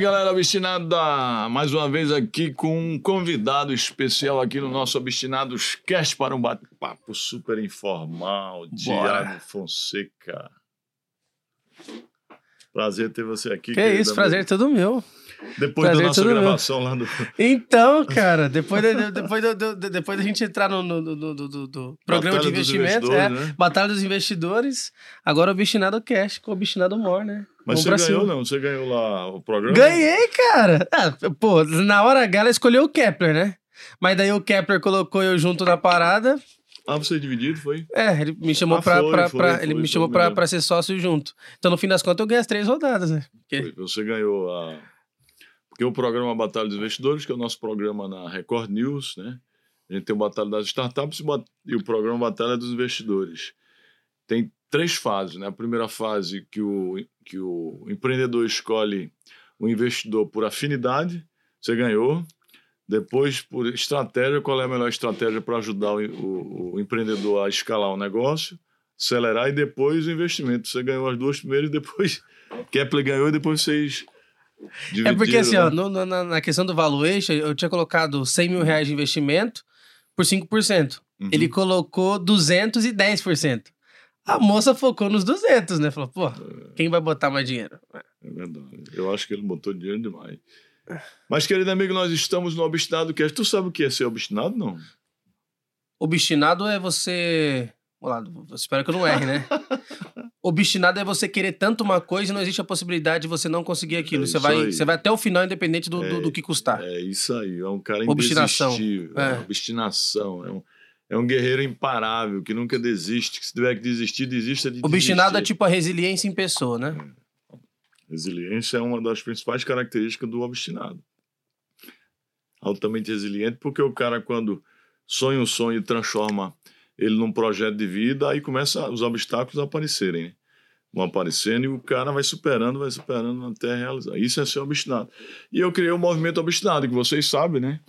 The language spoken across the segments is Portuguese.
galera obstinada! Mais uma vez aqui com um convidado especial aqui no nosso Obstinados Cast para um bate-papo super informal. Tiago Fonseca. Prazer ter você aqui. Que isso, prazer é todo meu. Depois prazer da nossa gravação meu. lá no. Então, cara, depois, de, depois, de, depois da gente entrar no, no, no, do programa Batalha de investimento, é, né? Batalha dos Investidores, agora o Obstinado Cash com o Obstinado More, né? Mas Vamos você ganhou, cima. não? Você ganhou lá o programa? Ganhei, cara! Ah, pô, na hora H ela escolheu o Kepler, né? Mas daí o Kepler colocou eu junto na parada. Ah, você é dividido, foi? É, ele me chamou ah, pra, foi, pra, foi, pra foi, ele me chamou pra, pra, ser sócio junto. Então, no fim das contas, eu ganhei as três rodadas, né? Porque... Você ganhou a. Porque o programa Batalha dos Investidores, que é o nosso programa na Record News, né? A gente tem o Batalha das Startups e o programa Batalha dos Investidores. Tem três fases, né? A primeira fase que o, que o empreendedor escolhe o investidor por afinidade, você ganhou. Depois, por estratégia, qual é a melhor estratégia para ajudar o, o, o, empreendedor a escalar o negócio, acelerar e depois o investimento. Você ganhou as duas primeiras e depois Kepler ganhou e depois vocês. É porque assim, né? ó, no, na, na questão do valuation, eu tinha colocado 100 mil reais de investimento por 5%. Uhum. Ele colocou 210%. A moça focou nos 200, né? Falou, pô, quem vai botar mais dinheiro? É verdade. Eu acho que ele botou dinheiro demais. Mas, querido amigo, nós estamos no Obstinado Cast. Tu sabe o que é ser obstinado, não? Obstinado é você... Vamos lá, espero que eu não erre, né? Obstinado é você querer tanto uma coisa e não existe a possibilidade de você não conseguir aquilo. É você, vai, você vai até o final, independente do, é, do, do, que custar. É isso aí. É um cara Obstinação. É. é. Obstinação. É um é um guerreiro imparável, que nunca desiste, que se tiver que desistir, desista de Obstinado é tipo a resiliência em pessoa, né? É. Resiliência é uma das principais características do obstinado. Altamente resiliente, porque o cara, quando sonha um sonho e transforma ele num projeto de vida, aí começa os obstáculos a aparecerem. Né? Vão aparecendo e o cara vai superando, vai superando até realizar. Isso é ser obstinado. E eu criei o um movimento obstinado, que vocês sabem, né?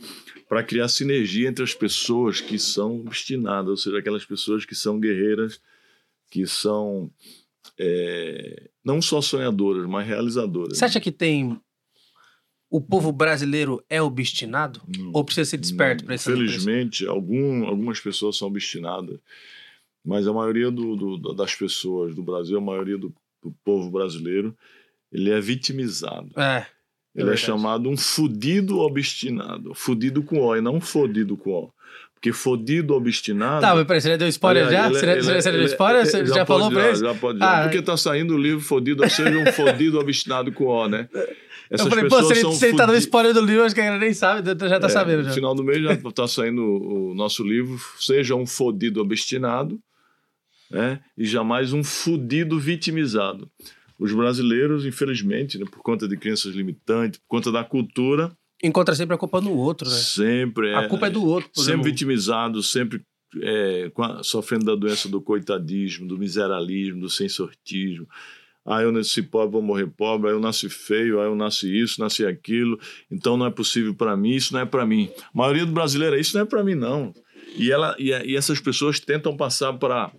para criar sinergia entre as pessoas que são obstinadas, ou seja, aquelas pessoas que são guerreiras, que são é, não só sonhadoras, mas realizadoras. Você acha que tem o povo brasileiro é obstinado? Não, ou precisa ser desperto para isso? Infelizmente, algum, algumas pessoas são obstinadas, mas a maioria do, do, das pessoas do Brasil, a maioria do, do povo brasileiro, ele é vitimizado. É. Ele é, é chamado um fudido obstinado. Fudido com O e não fodido com O. Porque fodido obstinado. Tá, mas peraí, você já deu spoiler já? Ele, é- você, ele, você deu spoiler? Você já, já falou pra ele? Já pode ah, Porque tá saindo o livro Fodido, ou seja, um fodido obstinado com O, né? Essas eu falei, pô, se ele, se ele tá dando spoiler do livro, acho que a galera nem sabe, já tá é, sabendo. Já. No final do mês já tá saindo o nosso livro, Seja um fodido obstinado, né? E jamais um fudido vitimizado os brasileiros, infelizmente, né, por conta de crenças limitantes, por conta da cultura. Encontra sempre a culpa no outro, né? Sempre. É, a culpa é do outro. Sempre exemplo. vitimizado, sempre é, sofrendo da doença do coitadismo, do miseralismo, do sensortismo. Ah, eu nasci pobre, vou morrer pobre. Ah, eu nasci feio. Ah, eu nasci isso, nasci aquilo. Então não é possível para mim. Isso não é para mim. A maioria do brasileiro, isso não é para mim, não. E, ela, e, e essas pessoas tentam passar para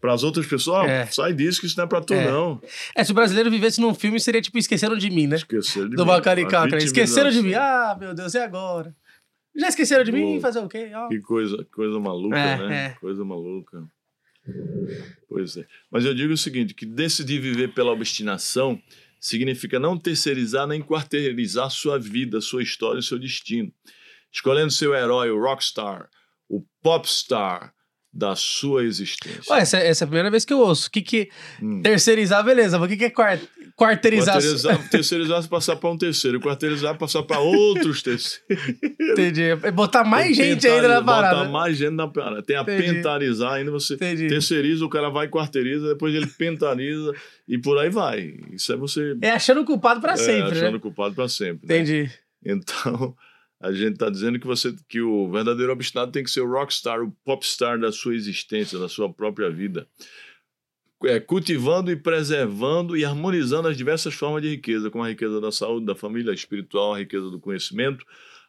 para as outras pessoas, é. sai disso que isso não é para tu, é. não. É, se o brasileiro vivesse num filme, seria tipo Esqueceram de Mim, né? Esqueceram de Do mim. Do Esqueceram de mim. Ah, meu Deus, e agora? Já esqueceram de Pô, mim? Fazer o quê? Oh. Que coisa, coisa maluca, é, né? É. Coisa maluca. Pois é. Mas eu digo o seguinte, que decidir viver pela obstinação significa não terceirizar nem quarteirizar sua vida, sua história, seu destino. Escolhendo seu herói, o rockstar, o popstar, da sua existência. Ué, essa, essa, é a primeira vez que eu ouço. O que que... Hum. Terceirizar, beleza. Mas o que que é quart... quarteirizar? Quarteirizar, terceirizar passar para um terceiro. Quarteirizar passar para outros terceiros. Entendi. É botar mais gente ainda na parada. Botar mais gente na parada. Tem a Entendi. pentarizar, ainda você Entendi. terceiriza, o cara vai e quarteiriza, depois ele pentariza e por aí vai. Isso é você... É achando culpado para é, sempre, achando né? culpado para sempre. Né? Entendi. Né? Então... A gente está dizendo que você que o verdadeiro obstinado tem que ser o rockstar, o popstar da sua existência, da sua própria vida. É, cultivando e preservando e harmonizando as diversas formas de riqueza, como a riqueza da saúde, da família, espiritual, a riqueza do conhecimento,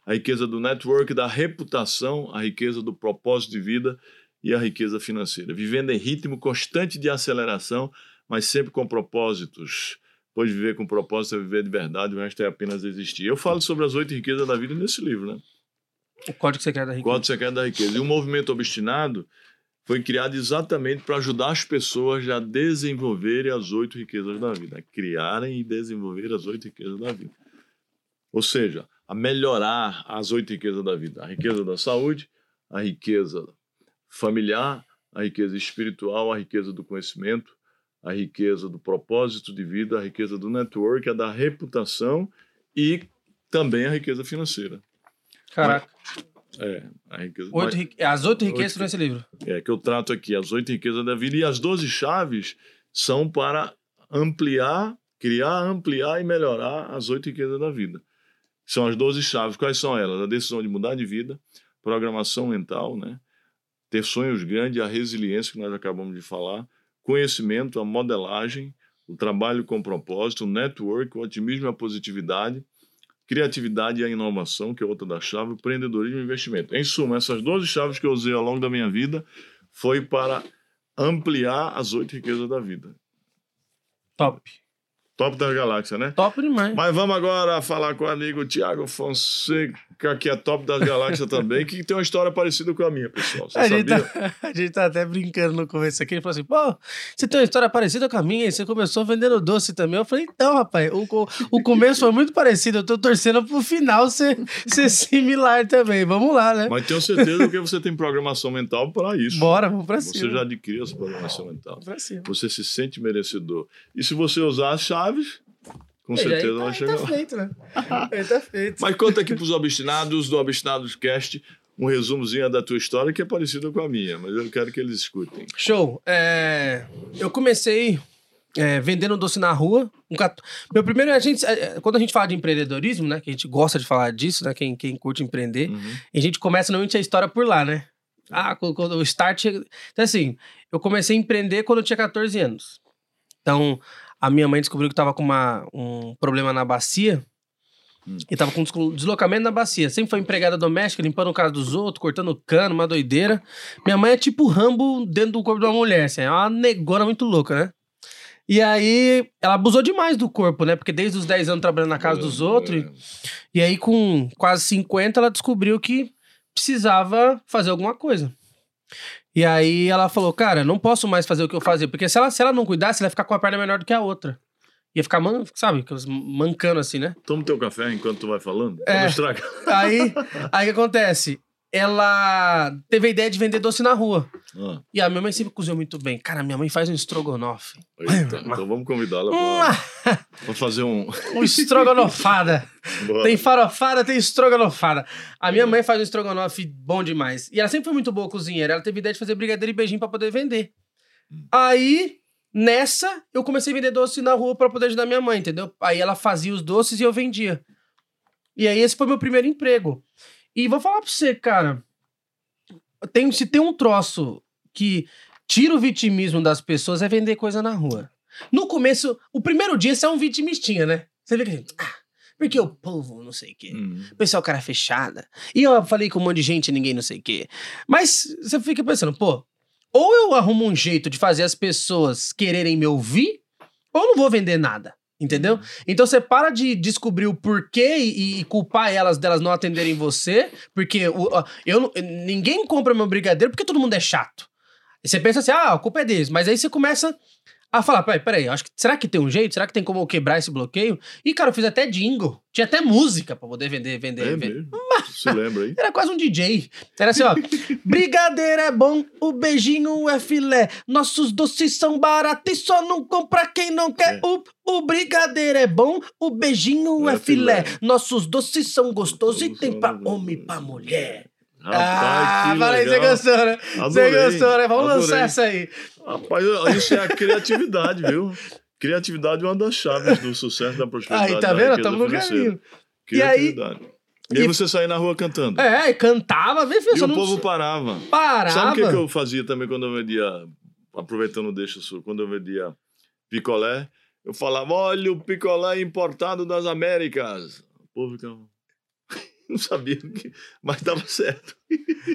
a riqueza do network, da reputação, a riqueza do propósito de vida e a riqueza financeira. Vivendo em ritmo constante de aceleração, mas sempre com propósitos pois viver com propósito é viver de verdade, o resto é apenas existir. Eu falo sobre as oito riquezas da vida nesse livro, né? O Código Secreto da Riqueza. Código Secreto da Riqueza. E o movimento obstinado foi criado exatamente para ajudar as pessoas a desenvolverem as oito riquezas da vida, a criarem e desenvolver as oito riquezas da vida. Ou seja, a melhorar as oito riquezas da vida: a riqueza da saúde, a riqueza familiar, a riqueza espiritual, a riqueza do conhecimento, a riqueza do propósito de vida, a riqueza do network, a da reputação e também a riqueza financeira. Caraca. É, a riqueza. Oito, mas, as oito riquezas nesse livro. É, que eu trato aqui, as oito riquezas da vida. E as doze chaves são para ampliar, criar, ampliar e melhorar as oito riquezas da vida. São as doze chaves. Quais são elas? A decisão de mudar de vida, programação mental, né? ter sonhos grandes, a resiliência que nós acabamos de falar, conhecimento, a modelagem, o trabalho com propósito, o network, o otimismo e a positividade, criatividade e a inovação, que é outra da chave, empreendedorismo e investimento. Em suma, essas 12 chaves que eu usei ao longo da minha vida foi para ampliar as oito riquezas da vida. Top. Top das galáxias, né? Top demais. Mas vamos agora falar com o amigo Tiago Fonseca, que é top das galáxias também, que tem uma história parecida com a minha, pessoal. Você a, gente sabia? tá, a gente tá até brincando no começo aqui. Ele falou assim: pô, você tem uma história parecida com a minha e você começou vendendo doce também. Eu falei: então, rapaz, o, o começo foi muito parecido. Eu tô torcendo pro final ser, ser similar também. Vamos lá, né? Mas tenho certeza que você tem programação mental para isso. Bora, vamos pra Você cima. já adquiriu essa programação mental. Vamos pra cima. Você se sente merecedor. E se você usar as chaves, com certeza aí tá, vai aí chegar tá lá. feito, né? Aí tá feito. Mas conta aqui pros obstinados do Obstinados Cast um resumozinho da tua história que é parecida com a minha, mas eu quero que eles escutem. Show. É, eu comecei é, vendendo doce na rua. Um cat- Meu primeiro, a gente, é, quando a gente fala de empreendedorismo, né? Que a gente gosta de falar disso, né? Quem, quem curte empreender. Uhum. A gente começa normalmente a história por lá, né? Ah, quando, quando o start. chega- Então, assim, eu comecei a empreender quando eu tinha 14 anos. Então, a minha mãe descobriu que tava com uma, um problema na bacia. Hum. E tava com deslocamento na bacia. Sempre foi empregada doméstica, limpando o casa dos outros, cortando cano, uma doideira. Minha mãe é tipo Rambo dentro do corpo de uma mulher, assim. É uma negona muito louca, né? E aí, ela abusou demais do corpo, né? Porque desde os 10 anos trabalhando na casa dos outros. E aí, com quase 50, ela descobriu que precisava fazer alguma coisa. E aí ela falou, cara, não posso mais fazer o que eu fazia. Porque se ela, se ela não cuidasse, ela ia ficar com a perna menor do que a outra. Ia ficar, man, sabe, mancando assim, né? Toma teu café enquanto tu vai falando. É. Estragar. Aí, aí o que acontece? Ela teve a ideia de vender doce na rua. Ah, E a minha mãe sempre cozinhou muito bem. Cara, minha mãe faz um estrogonofe. eita, então vamos convidá-la pra, pra fazer um. Um estrogonofada. Bora. Tem farofada, tem estrogonofada. A minha mãe faz um estrogonofe bom demais. E ela sempre foi muito boa cozinheira. Ela teve ideia de fazer brigadeiro e beijinho pra poder vender. Aí, nessa, eu comecei a vender doce na rua pra poder ajudar minha mãe, entendeu? Aí ela fazia os doces e eu vendia. E aí, esse foi meu primeiro emprego. E vou falar pra você, cara. Tem, se tem um troço que tira o vitimismo das pessoas é vender coisa na rua. No começo, o primeiro dia você é um vitimistinha, né? Você vê que. Ah, porque o povo, não sei o quê. Hum. O pessoal, cara fechada. E eu falei com um monte de gente e ninguém não sei o quê. Mas você fica pensando, pô, ou eu arrumo um jeito de fazer as pessoas quererem me ouvir, ou eu não vou vender nada. Entendeu? Então você para de descobrir o porquê e, e culpar elas delas não atenderem você, porque o- eu, ninguém compra meu brigadeiro porque todo mundo é chato. E você pensa assim, ah, a culpa é deles. Mas aí você começa a falar, peraí, peraí, acho que, será que tem um jeito? Será que tem como eu quebrar esse bloqueio? E, cara, eu fiz até jingle. Tinha até música pra poder vender, vender, É vender. mesmo. Se lembra aí? Era quase um DJ. Era assim, ó. Brigadeiro é bom, o beijinho é filé. Nossos doces são baratos e só não compra quem não quer. É. O, o brigadeiro é bom, o beijinho é, É filé. filé. Nossos doces são gostosos e tem pra homem e pra mulher. Rapaz, ah, que falei, você gostou, né? Você gostou, né? Vamos lançar adorei. essa aí. Rapaz, isso é a criatividade, viu? Criatividade é uma das chaves do sucesso da prosperidade. Aí, tá vendo? Tamo no caminho. E aí- Criatividade. E aí e- você saía na rua cantando. É, e cantava, vê, e o não povo parava. parava. Sabe o que, que eu fazia também quando eu vendia, aproveitando o deixa sul, quando eu vendia picolé? Eu falava, olha o picolé importado das Américas. O povo ficava... Não sabia, o que- mas dava certo.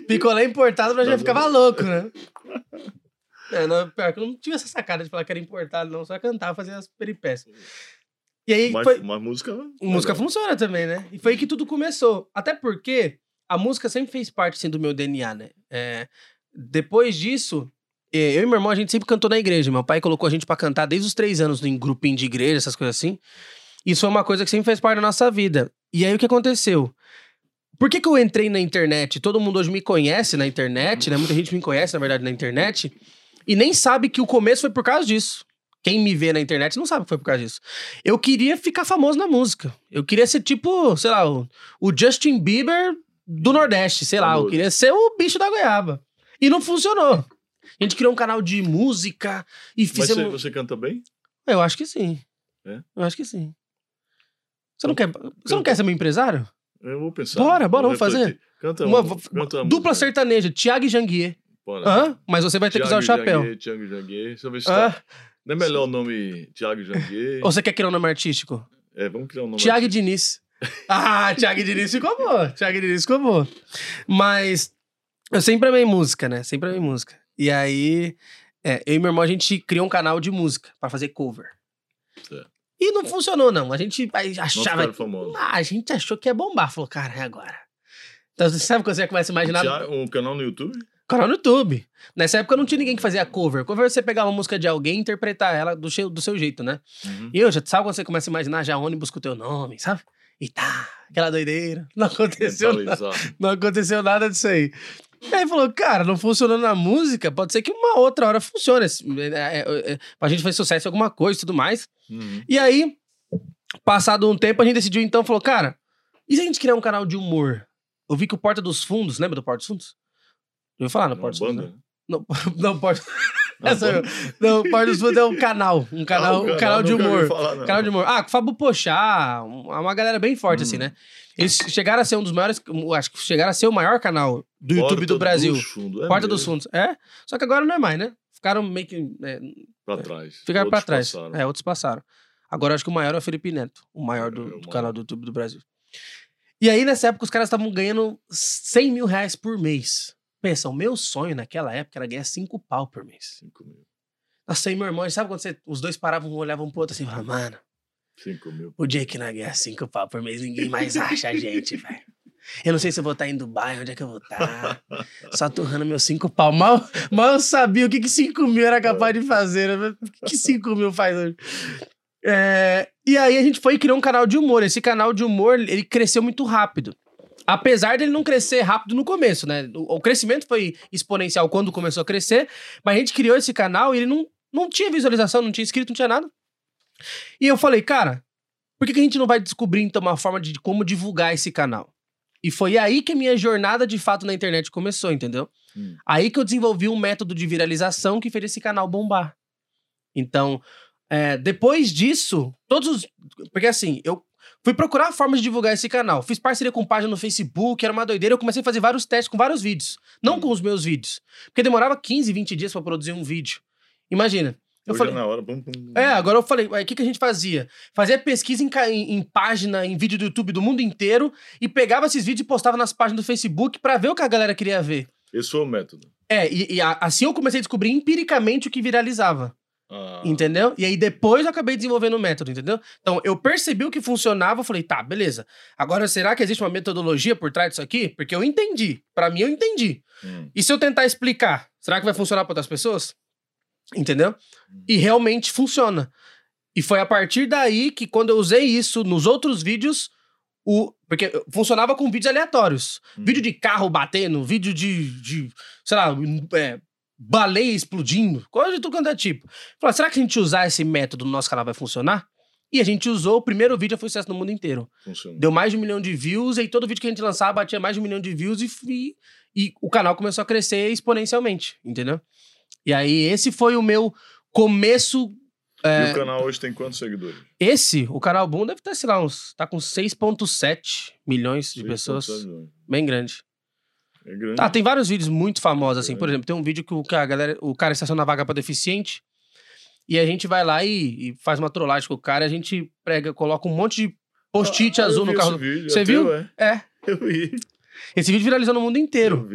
Picolé importado, mas já ficava louco, né? É, não, pior que eu não tive essa sacada de falar que era importado, não. Só cantava, fazia as peripécias. E aí Mas, foi. mas música. Música legal. funciona também, né? E foi aí que tudo começou. Até porque a música sempre fez parte assim, do meu DNA, né? É, depois disso, eh, eu e meu irmão, a gente sempre cantou na igreja. Meu pai colocou a gente pra cantar desde os três anos em grupinho de igreja, essas coisas assim. Isso foi uma coisa que sempre fez parte da nossa vida. E aí o que aconteceu? Por que, que eu entrei na internet? Todo mundo hoje me conhece na internet, né? Muita gente me conhece, na verdade, na internet. E nem sabe que o começo foi por causa disso. Quem me vê na internet não sabe que foi por causa disso. Eu queria ficar famoso na música. Eu queria ser tipo, sei lá, o, o Justin Bieber do Nordeste, sei lá. Eu queria ser o bicho da goiaba. E não funcionou. A gente criou um canal de música e Mas você, fizemos. você canta bem? Eu acho que sim. É? Eu acho que sim. Você não quer, você não quer ser meu empresário? Eu vou pensar. Bora, bora, vamos fazer. Canta Uma, uma, canta uma dupla música. sertaneja, Thiago e Janguier. Bora. Hã? Mas você vai ter que usar o Thiago chapéu. Janguier, Thiago Janguier. Deixa eu ver se Hã? tá. Não é melhor o nome Thiago Janguier? Ou você quer criar um nome artístico? É, vamos criar um nome. Thiago Diniz. Ah, Thiago Diniz ficou bom. Thiago Diniz ficou bom. Mas eu sempre amei música, né? Sempre amei música. E aí, é, eu e meu irmão, a gente criou um canal de música pra fazer cover. Certo. E não funcionou, não. A gente achava. Ah, a gente achou que ia bombar. Falou, cara, é agora. Então, você sabe quando você começa a imaginar? Thiago, um canal no YouTube? Canal no YouTube. Nessa época não tinha ninguém que fazia cover. Cover é você pegar uma música de alguém e interpretar ela do seu, do seu jeito, né? Uhum. E eu já sabe quando você começa a imaginar já ônibus com o teu nome, sabe? E tá, aquela doideira. Não aconteceu nada. Não aconteceu nada disso aí. E aí falou, cara, não funcionando na música, pode ser que uma outra hora funcione. É, é, é, pra gente fazer sucesso em alguma coisa e tudo mais. Uhum. E aí, passado um tempo, a gente decidiu então, falou, cara, e se a gente criar um canal de humor? Eu vi que o Porta dos Fundos, lembra do Porta dos Fundos? Eu vou falar no Uma Porta dos Fundos. né? Não, não, Porta... Essa não, o Porta dos Fundos é um canal. Um canal, Ah, um canal de nunca ouvi humor. falar, não. Canal de humor. Ah, com o Fábio Pochá, um- uma galera bem forte, assim, Hum. né? Eles chegaram a ser um dos maiores, acho que chegaram a ser o maior canal do YouTube Porta do Brasil. dos Fundos, é Porta dos mesmo. Fundos. É, só que agora não é mais, né? Ficaram meio que. é, Pra trás. ficaram pra Outros trás. passaram. É, outros passaram. Agora acho que o maior é o Felipe Neto, o maior do, É, o do maior. canal do YouTube do Brasil. E aí, nessa época, os caras estavam ganhando 100 mil reais por mês. Pensa, o meu sonho naquela época era ganhar 5 pau por mês. Cinco mil. Nossa, aí meu irmão, sabe quando você- os dois paravam, um olhavam pro outro assim, e mano, Cinco mil. o dia que nós ganhar 5 pau por mês, ninguém mais acha a gente, velho. Eu não sei se eu vou estar em Dubai, onde é que eu vou estar. Só torrando meus 5 pau. Mal, mal eu sabia o que 5 mil era capaz de fazer. Né? O que 5 mil faz hoje? É, e aí a gente foi e criou um canal de humor. Esse canal de humor, ele cresceu muito rápido. Apesar dele não crescer rápido no começo, né? O, o crescimento foi exponencial quando começou a crescer, mas a gente criou esse canal e ele não, não tinha visualização, não tinha inscrito, não tinha nada. E eu falei, cara, por que, que a gente não vai descobrir então uma forma de como divulgar esse canal? E foi aí que a minha jornada de fato na internet começou, entendeu? Hum. Aí que eu desenvolvi um método de viralização que fez esse canal bombar. Então, é, depois disso, todos os. Porque assim, eu fui procurar formas de divulgar esse canal. Fiz parceria com página no Facebook, era uma doideira. Eu comecei a fazer vários testes com vários vídeos. Não Hum. com os meus vídeos. Porque demorava 15, 20 dias pra produzir um vídeo. Imagina. Eu Hoje falei, é na hora. Bum, bum, é, agora eu falei, o que, que a gente fazia? Fazia pesquisa em, em- em página, em vídeo do YouTube do mundo inteiro e pegava esses vídeos e postava nas páginas do Facebook pra ver o que a galera queria ver. Esse foi o método. É, e, e assim eu comecei a descobrir empiricamente o que viralizava, Ah, entendeu? E aí depois eu acabei desenvolvendo o método, entendeu? Então eu percebi o que funcionava, eu falei, tá, beleza. Agora será que existe uma metodologia por trás disso aqui? Porque eu entendi. Pra mim eu entendi. hum. E se eu tentar explicar, será que vai funcionar para outras pessoas? Entendeu? E realmente funciona. E foi a partir daí que, quando eu usei isso nos outros vídeos, o. Porque funcionava com vídeos aleatórios. Hum. Vídeo de carro batendo, vídeo de. de sei lá, é, baleia explodindo, coisa de tudo quanto é tipo. Falei, será que a gente usar esse método no nosso canal vai funcionar? E a gente usou, o primeiro vídeo foi sucesso no mundo inteiro. Funciona. Deu mais de um milhão de views, e todo vídeo que a gente lançava batia mais de um milhão de views e, e, e o canal começou a crescer exponencialmente, entendeu? E aí esse foi o meu começo. é, E o canal hoje tem quantos seguidores? esse, o canal Boom, deve ter, sei lá, uns. Tá com 6,7 milhões de Seis pessoas. pontos, milhões. Bem grande. É grande. Tá, tem vários vídeos muito famosos, assim. É. Por exemplo, tem um vídeo que o, que a galera, o cara estaciona a vaga pra deficiente. E a gente vai lá e, e faz uma trollagem com o cara. A gente prega, coloca um monte de post-it Ah, azul no carro. vídeo, Você é viu? teu, é? É. Eu vi. Esse vídeo viralizou no mundo inteiro.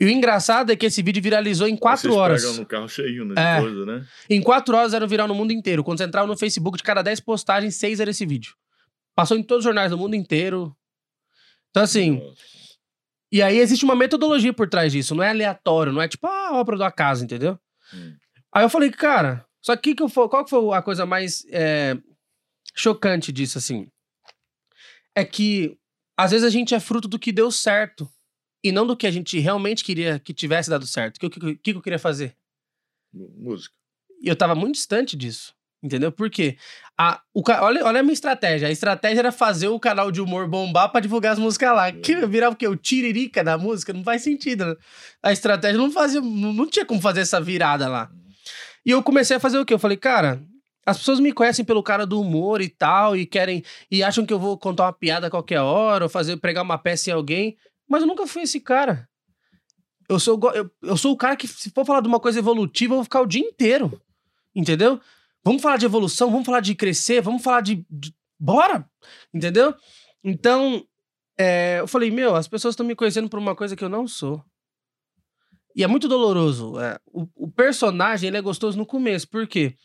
E o engraçado é que esse vídeo viralizou em quatro Vocês horas. Pegam no carro cheio, né? É. Coisa, né? Em quatro horas era viral no mundo inteiro. Quando você entrava no Facebook, de cada dez postagens, seis era esse vídeo. Passou em todos os jornais do mundo inteiro. Então, assim. Nossa. E aí existe uma metodologia por trás disso. Não é aleatório, não é tipo, ah, obra do acaso, entendeu? Hum. Aí eu falei, cara, só que, que eu, qual que foi a coisa mais é, chocante disso, assim? É que às vezes a gente é fruto do que deu certo e não do que a gente realmente queria que tivesse dado certo. O que, que, que, eu queria fazer? Música. E eu tava muito distante disso. Entendeu? Por quê? A, o, olha, olha a minha estratégia. A estratégia era fazer o canal de humor bombar pra divulgar as músicas lá. Que uhum. virava o quê? O tiririca da música? Não faz sentido, né? A estratégia não fazia. Não, não tinha como fazer essa virada lá. E eu comecei a fazer o quê? Eu falei, cara, as pessoas me conhecem pelo cara do humor e tal, e querem. E acham que eu vou contar uma piada a qualquer hora, ou fazer, pregar uma peça em alguém. Mas eu nunca fui esse cara. Eu sou, eu, eu sou o cara que, se for falar de uma coisa evolutiva, eu vou ficar o dia inteiro. Entendeu? Vamos falar de evolução, vamos falar de crescer, vamos falar de. de... Bora! Entendeu? Então, é, eu falei, meu, as pessoas estão me conhecendo por uma coisa que eu não sou. E é muito doloroso. É, o, o, personagem ele é gostoso no começo, por quê?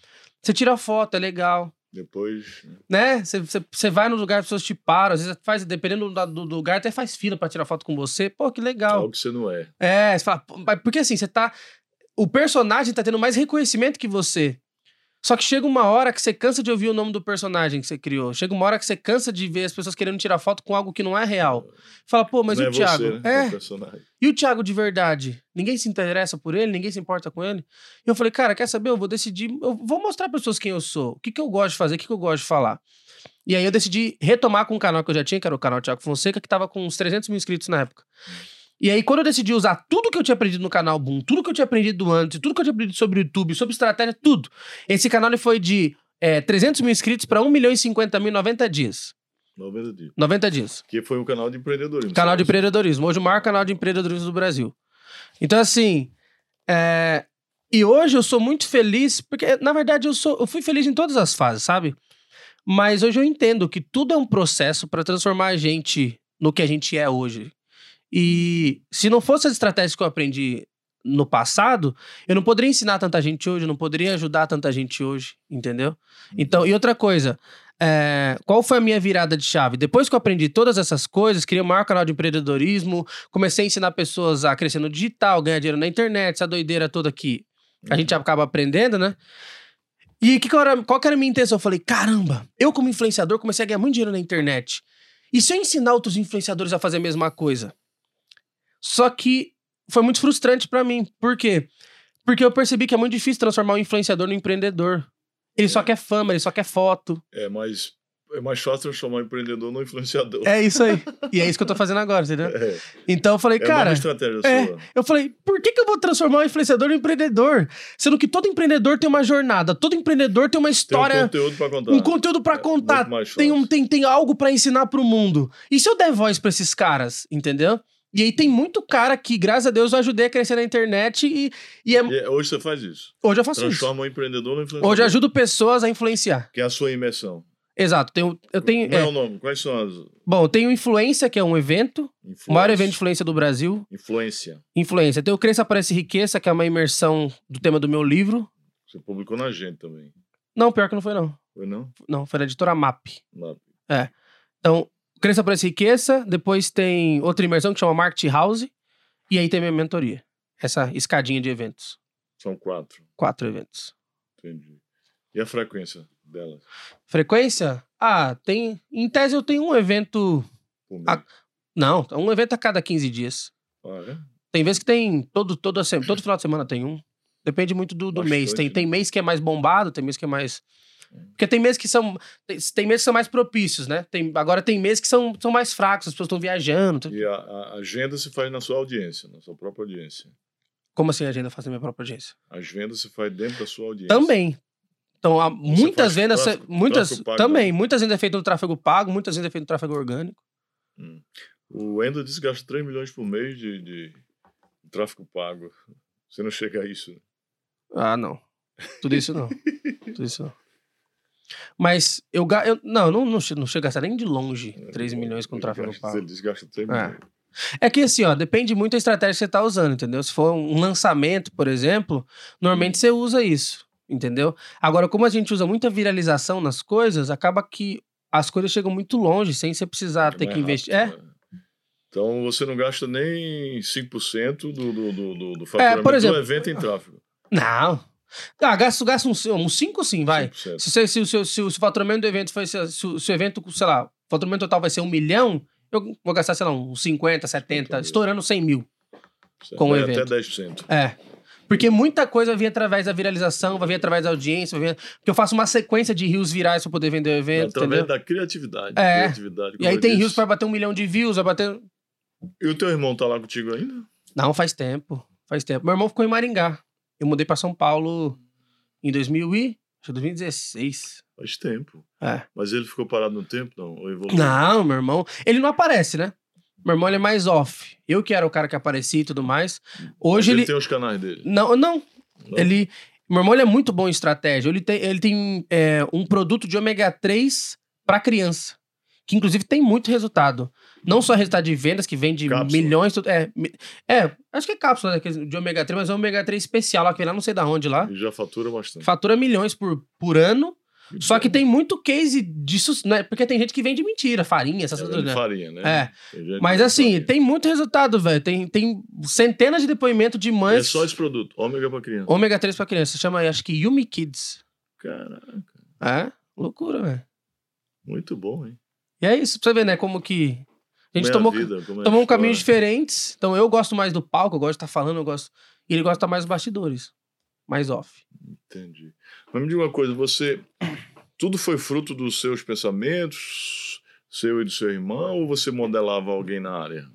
Você tira foto, é legal. Depois. Né? Você, vai no lugar, as pessoas te param, às vezes faz, dependendo do, do lugar, até faz fila para tirar foto com você. Pô, que legal. Algo que você não é. É, você fala, porque assim, você tá. O personagem tá tendo mais reconhecimento que você. Só que chega uma hora que você cansa de ouvir o nome do personagem que você criou. Chega uma hora que você cansa de ver as pessoas querendo tirar foto com algo que não é real. Fala, pô, mas não e o é Thiago? Você, né? É. E o Thiago de verdade? Ninguém se interessa por ele, ninguém se importa com ele. E eu falei, cara, quer saber? Eu vou decidir, eu vou mostrar para pessoas quem eu sou, o que, que eu gosto de fazer, o que, que eu gosto de falar. E aí eu decidi retomar com um canal que eu já tinha, que era o canal Thiago Fonseca, que tava com uns 300 mil inscritos na época. E aí, quando eu decidi usar tudo que eu tinha aprendido no canal Boom, tudo que eu tinha aprendido antes, tudo que eu tinha aprendido sobre o YouTube, sobre estratégia, tudo. Esse canal ele foi de é, 300 mil inscritos para 1 milhão e 50 mil em 90 dias. 90 dias. 90 dias. Que foi um canal de empreendedorismo. Canal de empreendedorismo. Hoje o maior canal de empreendedorismo do Brasil. Então, assim. É... E hoje eu sou muito feliz, porque, na verdade, eu, sou, eu fui feliz em todas as fases, sabe? Mas hoje eu entendo que tudo é um processo para transformar a gente no que a gente é hoje. E se não fosse as estratégias que eu aprendi no passado, eu não poderia ensinar tanta gente hoje, eu não poderia ajudar tanta gente hoje, entendeu? Então, e outra coisa, é, qual foi a minha virada de chave? Depois que eu aprendi todas essas coisas, criei o maior canal de empreendedorismo, comecei a ensinar pessoas a crescer no digital, ganhar dinheiro na internet, essa doideira toda que a gente acaba aprendendo, né? E que, qual, era, qual era a minha intenção? Eu falei, caramba, eu como influenciador comecei a ganhar muito dinheiro na internet. E se eu ensinar outros influenciadores a fazer a mesma coisa? Só que foi muito frustrante para mim. Por quê? Porque eu percebi que é muito difícil transformar um influenciador no empreendedor. Ele é. só quer fama, ele só quer foto. É, mas é mais fácil transformar um empreendedor no influenciador. É isso aí. E é isso que eu tô fazendo agora, entendeu? É. Então eu falei, é cara. Uma estratégia é, sua. Eu falei, por que, que eu vou transformar um influenciador no empreendedor? Sendo que todo empreendedor tem uma jornada, todo empreendedor tem uma história. Tem um conteúdo pra contar. Um conteúdo pra é, contar. Tem, um, tem, tem algo para ensinar pro mundo. E se eu der voz pra esses caras, entendeu? E aí tem muito cara que, graças a Deus, eu ajudei a crescer na internet e, e, é... e é, Hoje você faz isso? Hoje eu faço Transforma isso. Transforma um empreendedor no influenciador. Hoje eu ajudo pessoas a influenciar. Que é a sua imersão. Exato. Tenho, eu tenho, Qual é, é o nome? Quais são as... Bom, eu tenho Influência, que é um evento. Influência. O maior evento de influência do Brasil. Influência. Influência. Tenho Cresça Aparece Riqueza, que é uma imersão do tema do meu livro. Você publicou na gente também. Não, pior que não foi, não. Foi não? Não, foi na editora MAP. MAP. É. Então, Cresça Aparece Riqueza. Depois tem outra imersão que chama Market House e aí tem minha mentoria. Essa escadinha de eventos. São quatro. Quatro eventos. Entendi. E a frequência delas? Frequência? Ah, tem. Em tese eu tenho um evento. A, não, um evento a cada 15 dias. Ah, é? Tem vezes que tem. Todo, todo, todo final de semana tem um. Depende muito do, do mês. Tem, tem mês que é mais bombado, tem mês que é mais. Porque tem meses que são. Tem, tem meses que são mais propícios, né? Tem, agora tem meses que são, são mais fracos, as pessoas estão viajando. E a, a, agenda se faz na sua audiência, na sua própria audiência. Como assim a agenda faz na minha própria audiência? As vendas se faz dentro da sua audiência. Também. Então, há muitas vendas. Tráfego, muitas, tráfego também. Muitas vendas é feito no tráfego pago, muitas vendas é feito no tráfego orgânico. Hum. O Endo diz que gasta 3 milhões por mês de, de tráfego pago. Você não chega a isso. Ah, não. Tudo isso não. Tudo isso não. Mas eu, eu não, não, não, não chega a gastar nem de longe 3 é, milhões com tráfego pago. Ele desgasta 3 milhões. É. É que assim, ó, depende muito da estratégia que você tá usando, entendeu? Se for um lançamento, por exemplo, normalmente você usa isso, entendeu? Agora, como a gente usa muita viralização nas coisas, acaba que as coisas chegam muito longe sem você precisar é ter que investir. Rápido, é. Né? Então você não gasta nem 5% do, do, do, do, do faturamento é, exemplo, do evento em tráfego. Não. Ah, gasto uns, uns 5 sim, vai. Se, se, se, se, se, o faturamento do evento foi. Se, se, o evento, sei lá, o faturamento total vai ser um milhão, eu vou gastar, sei lá, uns 50, 70, estourando 100 mil. Certo. Com o evento. Até 10%. É. Porque muita coisa vai vir através da viralização, vai vir através da audiência, vai vir... porque eu faço uma sequência de rios virais para poder vender o evento. Através entendeu? da criatividade. É. Criatividade, e aí tem rios para bater um milhão de views, vai bater. E o teu irmão tá lá contigo ainda? Não, faz tempo. Faz tempo. Meu irmão ficou em Maringá. Eu mudei para São Paulo em 2000 e... 2016. Faz tempo. É. Mas ele ficou parado no tempo, não? Ou evoluiu? Não, meu irmão. Ele não aparece, né? Meu irmão ele é mais off. Eu que era o cara que aparecia e tudo mais. Hoje ele, ele tem os canais dele. Não, não. não. Ele. Meu irmão ele é muito bom em estratégia. Ele tem, ele tem é, um produto de ômega 3 para criança que inclusive tem muito resultado. Não só resultado de vendas, que vende cápsula. milhões. É, é, acho que é cápsula né, de ômega 3, mas é um ômega 3 especial lá, que vem lá não sei da onde lá. E já fatura bastante. Fatura milhões por, por ano. Só que tem muito case disso, né? Porque tem gente que vende mentira, farinha, essas é, coisas. Né? Farinha, né? É. Mas assim, farinha. tem muito resultado, velho. Tem, tem centenas de depoimentos de mães. É só esse produto, ômega pra criança. Ômega 3 pra criança. Chama, acho que Yumi Kids. Caraca. É, loucura, velho. Muito bom, hein? E é isso, pra você ver, né? Como que. A gente tomou, vida, é tomou um caminho diferentes. Então eu gosto mais do palco, eu gosto de estar tá falando, eu gosto. E ele gosta mais dos bastidores. Mais off. Entendi. Mas me diga uma coisa, você. Tudo foi fruto dos seus pensamentos, seu e do seu irmão, ou você modelava alguém na área?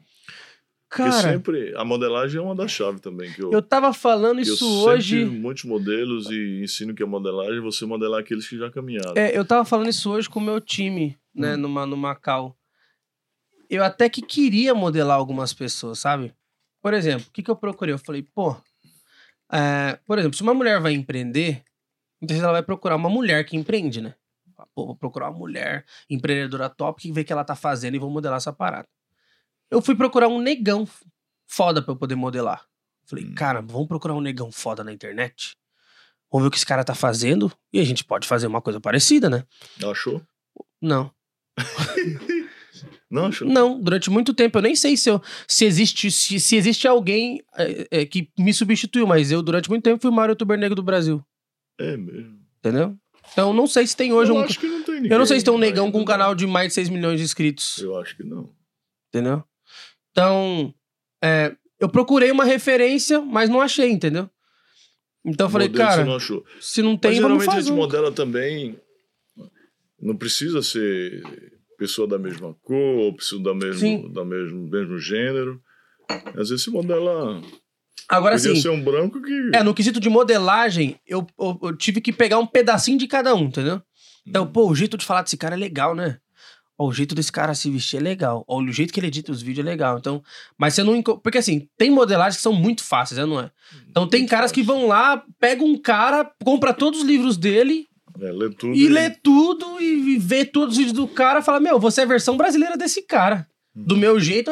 Cara, Porque sempre a modelagem é uma das chaves também. Que eu, eu tava falando isso eu hoje. muitos modelos e ensino que a modelagem é você modelar aqueles que já caminharam. É, eu tava falando isso hoje com o meu time, né, hum. numa, no Macau. Eu até que queria modelar algumas pessoas, sabe? Por exemplo, o que, que eu procurei? Eu falei, pô, é, por exemplo, se uma mulher vai empreender, então ela vai procurar uma mulher que empreende, né? Pô, vou procurar uma mulher empreendedora top que vê o que ela tá fazendo e vou modelar essa parada. Eu fui procurar um negão foda pra eu poder modelar. Falei, hum. cara, vamos procurar um negão foda na internet? Vamos ver o que esse cara tá fazendo e a gente pode fazer uma coisa parecida, né? Achou? Não. Não achou? Não, durante muito tempo. Eu nem sei se, eu, se, existe, se, se existe alguém é, é, que me substituiu, mas eu, durante muito tempo, fui o maior youtuber negro do Brasil. É mesmo. Entendeu? Então, não sei se tem hoje eu um. Acho que não tem ninguém, eu não sei se tem um negão com um canal de mais de 6 milhões de inscritos. Eu acho que não. Entendeu? Então, é, eu procurei uma referência, mas não achei, entendeu? Então eu falei, cara. Não. Se não tem, mas, vamos fazer. a gente modela também. Não precisa ser pessoa da mesma cor, ou pessoa da mesmo, da mesmo, mesmo gênero. Às vezes se modela. Agora Podia sim. ser um branco que. É, no quesito de modelagem, eu, eu, eu, tive que pegar um pedacinho de cada um, entendeu? Então, hum. pô, o jeito de falar desse cara é legal, né? Ó, o jeito desse cara se vestir é legal. Ó, o jeito que ele edita os vídeos é legal. Então, mas você não. Porque assim, tem modelagens que são muito fáceis, né? Não é? Então tem caras que vão lá, pega um cara, compra todos os livros dele. É, lê tudo e, e lê tudo e vê todos os vídeos do cara e fala: Meu, você é a versão brasileira desse cara. Do uhum. meu jeito,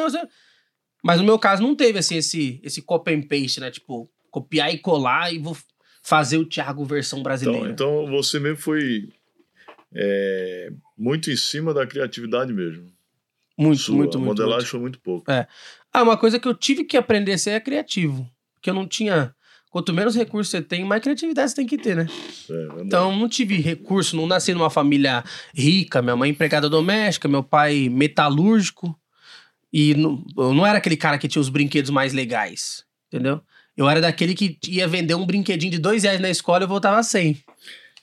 mas no meu caso não teve assim, esse, esse copy and paste, né? Tipo, copiar e colar e vou fazer o Thiago versão brasileira. Então, então você mesmo foi é, muito em cima da criatividade mesmo. Muito, Sua muito, muito. modelagem muito. foi muito pouco. É. Ah, uma coisa que eu tive que aprender a ser é criativo. Porque eu não tinha. Quanto menos recursos você tem, mais criatividade você tem que ter, né? É, então, não tive recurso, não nasci numa família rica. Minha mãe empregada doméstica, meu pai metalúrgico. E não, eu não era aquele cara que tinha os brinquedos mais legais, entendeu? Eu era daquele que ia vender um brinquedinho de dois reais na escola e eu voltava a 100.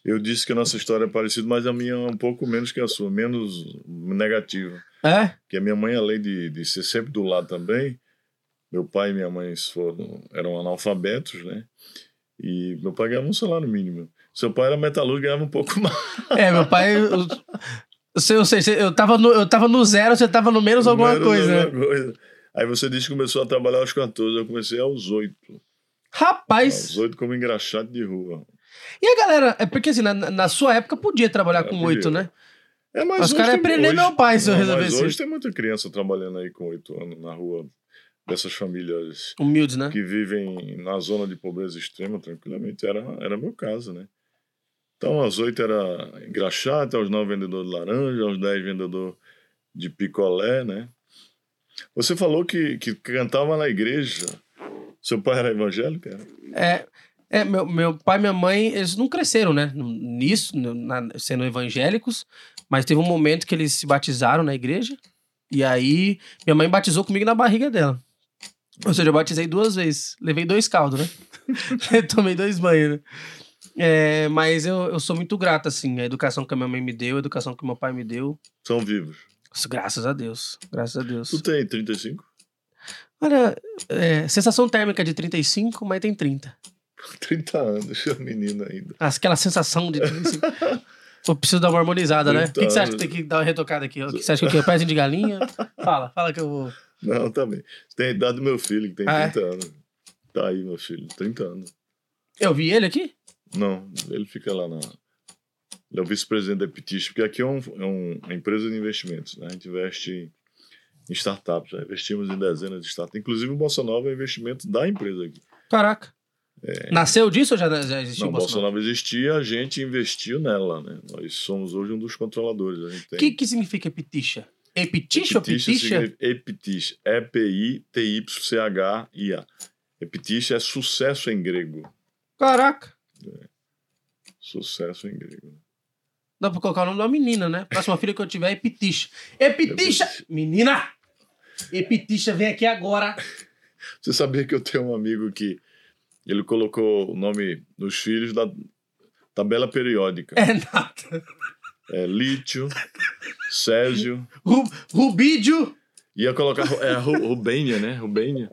Eu disse que a nossa história é parecida, mas a minha é um pouco menos que a sua, menos negativa. É? Porque a minha mãe, além de, de ser sempre do lado também, meu pai e minha mãe foram, eram analfabetos, né? E meu pai ganhava um salário mínimo. Seu pai era metalúrgico ganhava um pouco mais. É, meu pai. Eu, eu, sei, eu, tava no, eu tava no zero, você tava no menos alguma menos coisa. Alguma né? coisa. Aí você disse que começou a trabalhar aos 14, eu comecei aos 8. Rapaz! Aos 8 como engraxado de rua. E a galera, é porque assim, na, na sua época podia trabalhar é, com oito, né? É, mas Os caras aprender meu pai se eu resolver Mas hoje tem muita criança trabalhando aí com oito anos na rua dessas famílias humildes, né? Que vivem na zona de pobreza extrema tranquilamente. Era, era meu caso, né? Então, às oito era engraxate, aos nove vendedor de laranja, aos dez vendedor de picolé, né? Você falou que, que cantava na igreja. Seu pai era evangélico? Era? É, é meu, meu pai e minha mãe, eles não cresceram, né? Nisso, na, sendo evangélicos, mas teve um momento que eles se batizaram na igreja. E aí, minha mãe batizou comigo na barriga dela. Ou seja, eu batizei duas vezes. Levei dois caldos, né? Tomei dois banhos, né? É, mas eu, eu sou muito grato, assim. A educação que a minha mãe me deu, a educação que meu pai me deu. São vivos. Graças a Deus. Graças a Deus. Tu tem 35? Olha, é, sensação térmica de 35, mas tem 30. 30 anos, é menino ainda. Aquela sensação de 35. Eu preciso dar uma harmonizada, né? O que, que, você acha que tem que dar uma retocada aqui? O que você acha que é pezinho de galinha? Fala, fala que eu vou. Não. Você tem a idade do meu filho, que tem ah, 30 é? anos. Tá aí, meu filho, 30 anos. Eu vi ele aqui? Não, ele fica lá na. Ele é o vice-presidente da Petition, porque aqui é, um, é um, uma empresa de investimentos. Né? A gente investe em startups. Já investimos em dezenas de startups. Inclusive o Bolsa Nova é investimento da empresa aqui. Caraca. É... Nasceu disso ou já, já existiu? Não, o Bolsa Nova existia, a gente investiu nela, né? Nós somos hoje um dos controladores. O tem... que, que significa Petition? Epiticha ou Peticha? Epiticha. E-P-I-T-Y-C-H-I-A. Epiticha é sucesso em grego. Caraca. É. Sucesso em grego. Dá pra colocar o nome da menina, né? Próxima filha que eu tiver é Epiticha. Epiticha! Menina! Epiticha, vem aqui agora. Você sabia que eu tenho um amigo que ele colocou o nome dos filhos da tabela periódica. É nada. É lítio, Césio. Rubídio. Ia colocar é, Rubênia, né? Rubênia.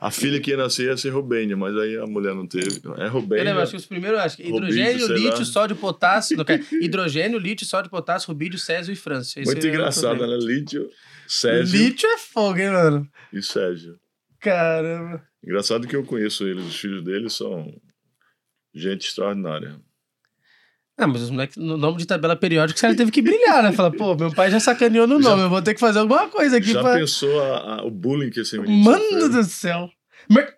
A filha que ia nascer ia ser Rubênia, mas aí a mulher não teve. É Rubênia. Eu acho que os primeiros, acho que hidrogênio, Rubídio, lítio, sódio, potássio. Não, hidrogênio, lítio, sódio, potássio, Rubídio, Césio e França. Muito engraçado, né? Lítio, Césio. Lítio é fogo, hein, mano? E Césio. Caramba. Engraçado que eu conheço eles, os filhos deles são gente extraordinária. Ah, mas os moleques, no nome de tabela periódica, você teve que brilhar, né? Fala, pô, meu pai já sacaneou no nome, já, eu vou ter que fazer alguma coisa aqui. Já pra... pensou a, a, o bullying que esse menino Mano sofreu? do céu. Mer...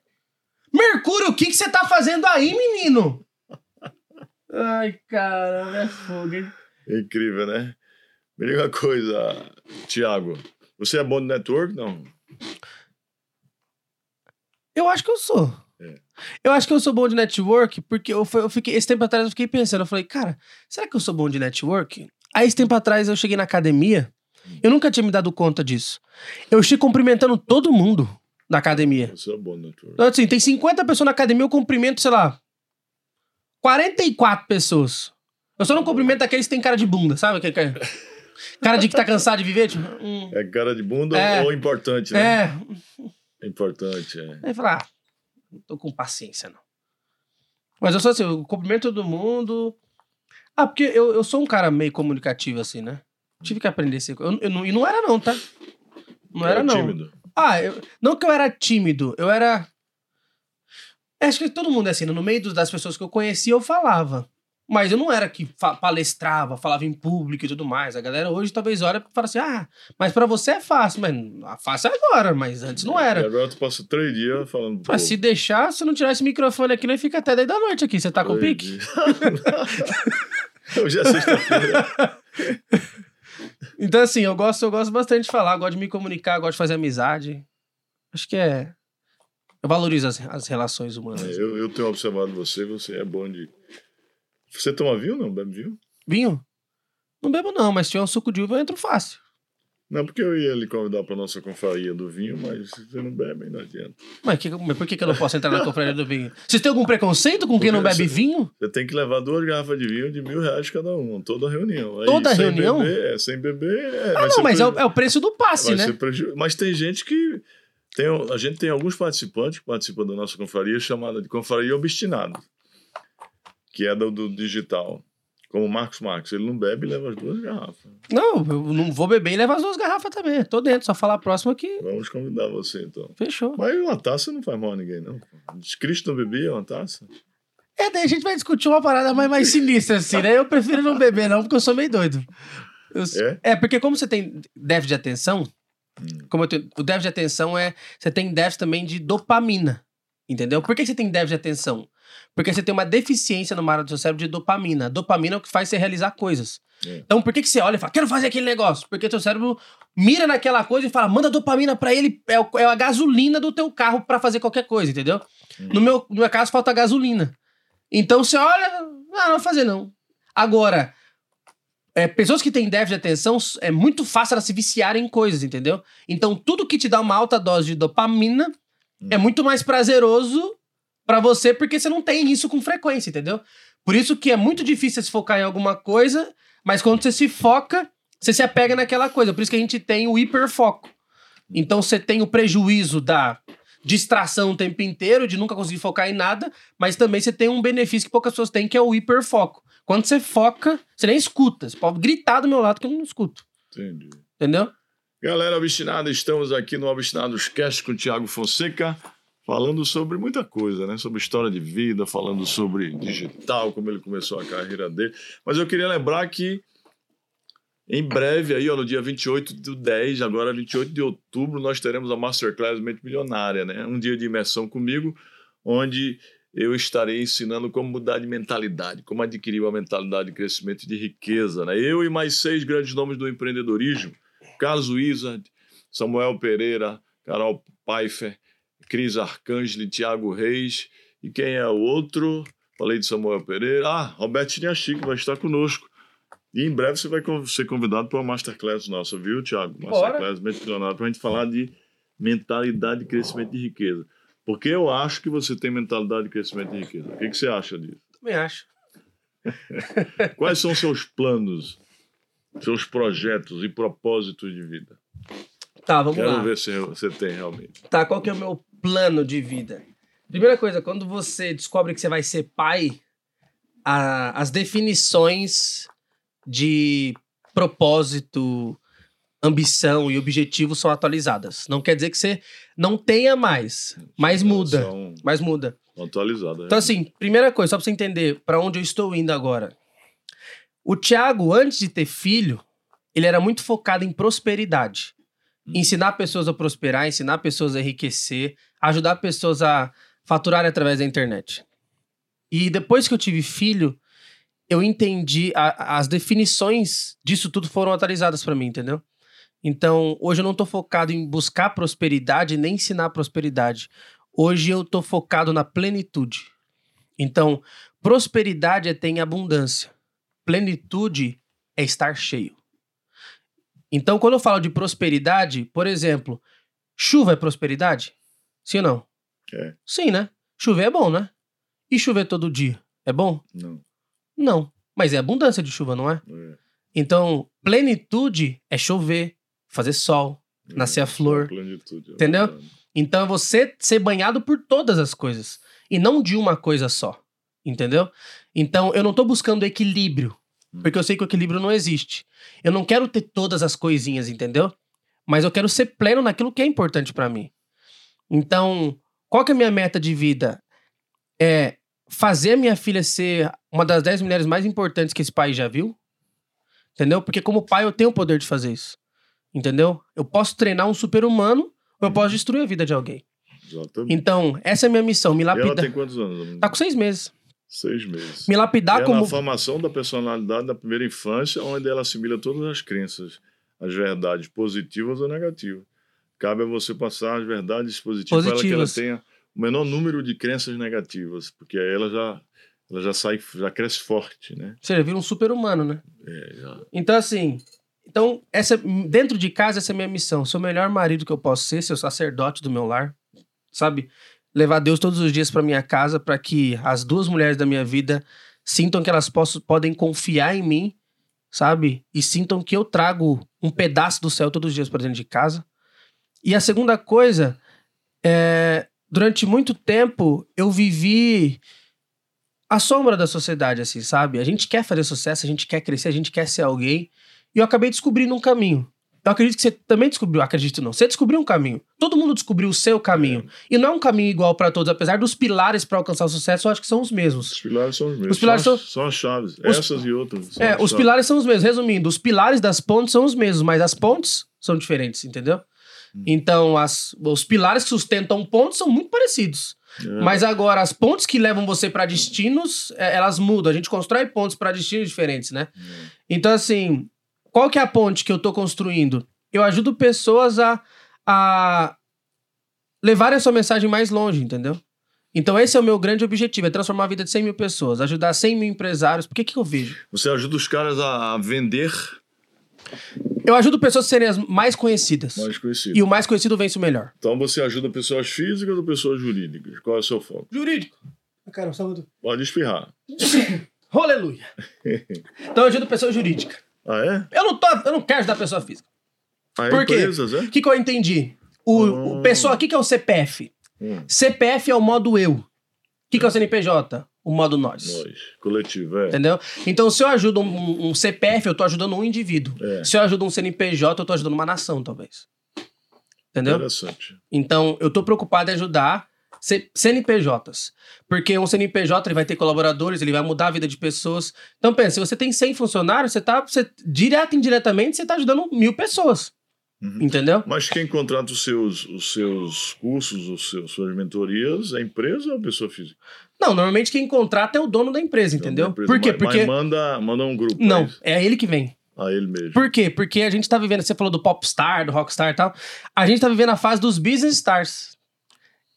Mercúrio, o que, que você tá fazendo aí, menino? Ai, cara, é fogo, hein? É incrível, né? Me diga uma coisa, Tiago. Você é bom de network, não? Eu acho que eu sou. É. Eu acho que eu sou bom de network, porque eu, eu fiquei, esse tempo atrás eu fiquei pensando, eu falei, cara, será que eu sou bom de network? Aí esse tempo atrás eu cheguei na academia, eu nunca tinha me dado conta disso. Eu estive cumprimentando todo mundo da academia. Eu sou bom de network. Então, assim, tem 50 pessoas na academia, eu cumprimento, sei lá, 44 pessoas. Eu só não cumprimento aqueles que tem cara de bunda, sabe? Aquele cara, cara de que tá cansado de viver, tipo... Hum. É cara de bunda é, ou importante, né? É. É importante, é. Aí falar, ah, não tô com paciência, não. Mas eu sou assim, eu cumprimento todo mundo. Ah, porque eu, eu sou um cara meio comunicativo, assim, né? Tive que aprender esse. Eu, eu, não, e não era, não, tá? Não era, era não. tímido? Ah, eu, não que eu era tímido, eu era. Acho que todo mundo é assim, no meio das pessoas que eu conhecia, eu falava. Mas eu não era que palestrava, falava em público e tudo mais. A galera hoje talvez olha e fala assim: ah, mas para você é fácil. Mas fácil é agora, mas antes não era. E agora tu passa três dias falando. Mas se deixar, se não tirar esse microfone aqui, nem fica até 10 da noite aqui. Você tá com pique? Hoje é sexta-feira. então, assim, eu gosto, eu gosto bastante de falar, gosto de me comunicar, gosto de fazer amizade. Acho que é. Eu valorizo as, as relações humanas. É, eu, eu tenho observado você, você é bom de você toma vinho ou não? Bebe vinho? Vinho? Não bebo não, mas se tiver um suco de uva eu entro fácil. Não, porque eu ia lhe convidar para nossa confraria do vinho, mas você não bebe, não adianta. Mas, que, mas por que, que eu não posso entrar na confraria do vinho? Vocês têm algum preconceito com quem não bebe você, vinho? Você tem que levar duas garrafas de vinho de mil reais cada uma, toda reunião. Aí, toda sem reunião? Beber, é, sem beber. É, ah, não, mas é o, é o, preço do passe, né? Mas tem gente que. Tem, a gente tem alguns participantes que participam da nossa confraria chamada de confraria obstinado, que é do, do digital. Como o Marcos Marcos, ele não bebe e leva as duas garrafas. Não, eu não vou beber e levar as duas garrafas também. Tô dentro, só falar a próxima aqui. Vamos convidar você então. Fechou. Mas uma taça não faz mal a ninguém, não. Cristo não bebia uma taça? É, daí a gente vai discutir uma parada mais, mais sinistra, assim, né? Eu prefiro não beber, não, porque eu sou meio doido. Eu, é? é, porque como você tem déficit de atenção, hum. como tenho, o déficit de atenção é. Você tem déficit também de dopamina. Entendeu? Por que você tem déficit de atenção? Porque você tem uma deficiência no área do seu cérebro de dopamina. Dopamina é o que faz você realizar coisas. É. Então, por que, que você olha e fala, quero fazer aquele negócio? Porque teu cérebro mira naquela coisa e fala, manda dopamina para ele, é, o, é, a gasolina do teu carro para fazer qualquer coisa, entendeu? Hum. No, meu, no meu caso, falta gasolina. Então, você olha, ah, não vou fazer não. Agora, é, pessoas que têm déficit de atenção, é muito fácil elas se viciarem em coisas, entendeu? Então, tudo que te dá uma alta dose de dopamina hum. é muito mais prazeroso para você, porque você não tem isso com frequência, entendeu? Por isso que é muito difícil se focar em alguma coisa, mas quando você se foca, você se apega naquela coisa. Por isso que a gente tem o hiperfoco. Então você tem o prejuízo da distração o tempo inteiro, de nunca conseguir focar em nada, mas também você tem um benefício que poucas pessoas têm, que é o hiperfoco. Quando você foca, você nem escuta. Você pode gritar do meu lado que eu não escuto. Entendi. Entendeu? Galera obstinada, estamos aqui no Obstinados Cast com o Thiago Fonseca, falando sobre muita coisa, né? Sobre história de vida, falando sobre digital, como ele começou a carreira dele. Mas eu queria lembrar que em breve, aí, ó, no dia 28 do 10, agora 28 de outubro, nós teremos a Masterclass Mente Milionária, né? Um dia de imersão comigo, onde eu estarei ensinando como mudar de mentalidade, como adquirir uma mentalidade de crescimento e de riqueza, né? Eu e mais seis grandes nomes do empreendedorismo, Carlos Wizard, Samuel Pereira, Carol Pfeiffer, Cris Arcangeli, Tiago Reis, e quem é o outro? Falei de Samuel Pereira. Ah, Roberto que vai estar conosco. E em breve você vai ser convidado para uma masterclass nossa, viu, Tiago? Masterclass Mente Milionária, para a gente falar de mentalidade de crescimento de riqueza. Porque eu acho que você tem mentalidade de crescimento de riqueza. O que, que você acha disso? Também acho. Quais são seus planos, seus projetos e propósitos de vida? Tá, vamos Quero lá. Quero ver se você tem realmente. Tá, qual que é o meu plano de vida? Primeira coisa, quando você descobre que você vai ser pai, a, as definições de propósito, ambição e objetivo são atualizadas. Não quer dizer que você não tenha mais, mas muda. São mas muda. Atualizadas. Então, assim, primeira coisa, só pra você entender para onde eu estou indo agora. O Tiago, antes de ter filho, ele era muito focado em prosperidade. Hum. Ensinar pessoas a prosperar, ensinar pessoas a enriquecer, ajudar pessoas a faturar através da internet. E depois que eu tive filho, eu entendi, a, as definições disso tudo foram atualizadas para mim, entendeu? Então, hoje eu não tô focado em buscar prosperidade nem ensinar prosperidade. Hoje eu tô focado na plenitude. Então, prosperidade é ter em abundância. Plenitude é estar cheio. Então, quando eu falo de prosperidade, por exemplo, chuva é prosperidade? Sim ou não? É. Sim, né? Chover é bom, né? E chover todo dia é bom? Não. Não. Mas é abundância de chuva, não é? é. Então, plenitude é chover, fazer sol, é, nascer a flor. Plenitude, é entendeu? Então é você ser banhado por todas as coisas. E não de uma coisa só. Entendeu? Então eu não tô buscando equilíbrio. Porque eu sei que o equilíbrio não existe. Eu não quero ter todas as coisinhas, entendeu? Mas eu quero ser pleno naquilo que é importante para mim. Então, qual que é a minha meta de vida? É fazer a minha filha ser uma das dez mulheres mais importantes que esse país já viu. Entendeu? Porque como pai eu tenho o poder de fazer isso. Entendeu? Eu posso treinar um super-humano ou eu posso destruir a vida de alguém. Exatamente. Então, essa é a minha missão, me lapidar. ela tem quantos anos? Tá com seis meses. Seis meses. Me lapidar é como... formação da personalidade da primeira infância, onde ela assimila todas as crenças, as verdades positivas ou negativas. Cabe a você passar as verdades positivas, positivas. para que ela tenha o menor número de crenças negativas, porque aí ela já ela já sai, já cresce forte, né? Você vira um super-humano, né? É, já. Então, assim, então, essa, dentro de casa, essa é a minha missão. Ser o melhor marido que eu posso ser, ser o sacerdote do meu lar, sabe? Levar Deus todos os dias para minha casa, para que as duas mulheres da minha vida sintam que elas possam, podem confiar em mim, sabe? E sintam que eu trago um pedaço do céu todos os dias para dentro de casa. E a segunda coisa é durante muito tempo eu vivi a sombra da sociedade, assim, sabe? A gente quer fazer sucesso, a gente quer crescer, a gente quer ser alguém. E eu acabei descobrindo um caminho. Eu acredito que você também descobriu, acredito não, você descobriu um caminho. Todo mundo descobriu o seu caminho. É. E não é um caminho igual para todos, apesar dos pilares para alcançar o sucesso, eu acho que são os mesmos. Os pilares são os mesmos. Os pilares são, são... são as chaves, os... essas e outras. É, os chaves. pilares são os mesmos. Resumindo, os pilares das pontes são os mesmos, mas as pontes são diferentes, entendeu? Hum. Então, as, os pilares que sustentam pontes são muito parecidos. É. Mas agora, as pontes que levam você para destinos, é, elas mudam. A gente constrói pontes para destinos diferentes, né? É. Então, assim, qual que é a ponte que eu tô construindo? Eu ajudo pessoas a, a levarem a sua mensagem mais longe, entendeu? Então, esse é o meu grande objetivo: é transformar a vida de 100 mil pessoas, ajudar 100 mil empresários. Por que, que eu vejo? Você ajuda os caras a vender eu ajudo pessoas a serem as mais conhecidas. Mais conhecidas. E o mais conhecido vence o melhor. Então você ajuda pessoas físicas ou pessoas jurídicas? Qual é o seu foco? Jurídico. Cara, saúde. Pode espirrar. Aleluia. então eu ajudo pessoa jurídica. Ah, é? Eu não, tô, eu não quero ajudar pessoa física. Ah, é Por quê? O é? que, que eu entendi? O, hum. o pessoa aqui que é o CPF. Hum. CPF é o modo eu. O que, que é o CNPJ? o modo nós. Nós, coletivo, é. Entendeu? Então, se eu ajudo um, um CPF, eu tô ajudando um indivíduo. É. Se eu ajudo um CNPJ, eu tô ajudando uma nação, talvez. Entendeu? Interessante. Então, eu tô preocupado em ajudar CNPJs. Porque um CNPJ ele vai ter colaboradores, ele vai mudar a vida de pessoas. Então, pensa, se você tem 100 funcionários, você tá, você, direto e indiretamente, você tá ajudando mil pessoas. Uhum. Entendeu? Mas quem contrata os seus, os seus cursos, os seus, suas mentorias, é a empresa ou a pessoa física? Não, normalmente quem contrata é o dono da empresa, entendeu? Da empresa, Por quê? Mas, Porque. Mas manda, manda um grupo. Não, é ele que vem. A ele mesmo. Por quê? Porque a gente tá vivendo, você falou do popstar, do rockstar e tal. A gente tá vivendo a fase dos business stars.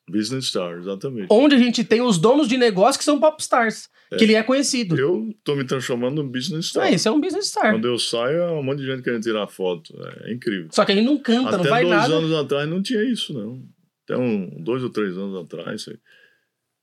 Business stars, exatamente. Onde a gente tem os donos de negócio que são popstars. É. Que ele é conhecido. Eu tô me transformando num business star. É, isso é um business star. Quando eu saio, é um monte de gente querendo tirar foto. É incrível. Só que a gente não canta, Até não vai nada. nada. dois anos atrás não tinha isso, não. Até um, dois ou três anos atrás.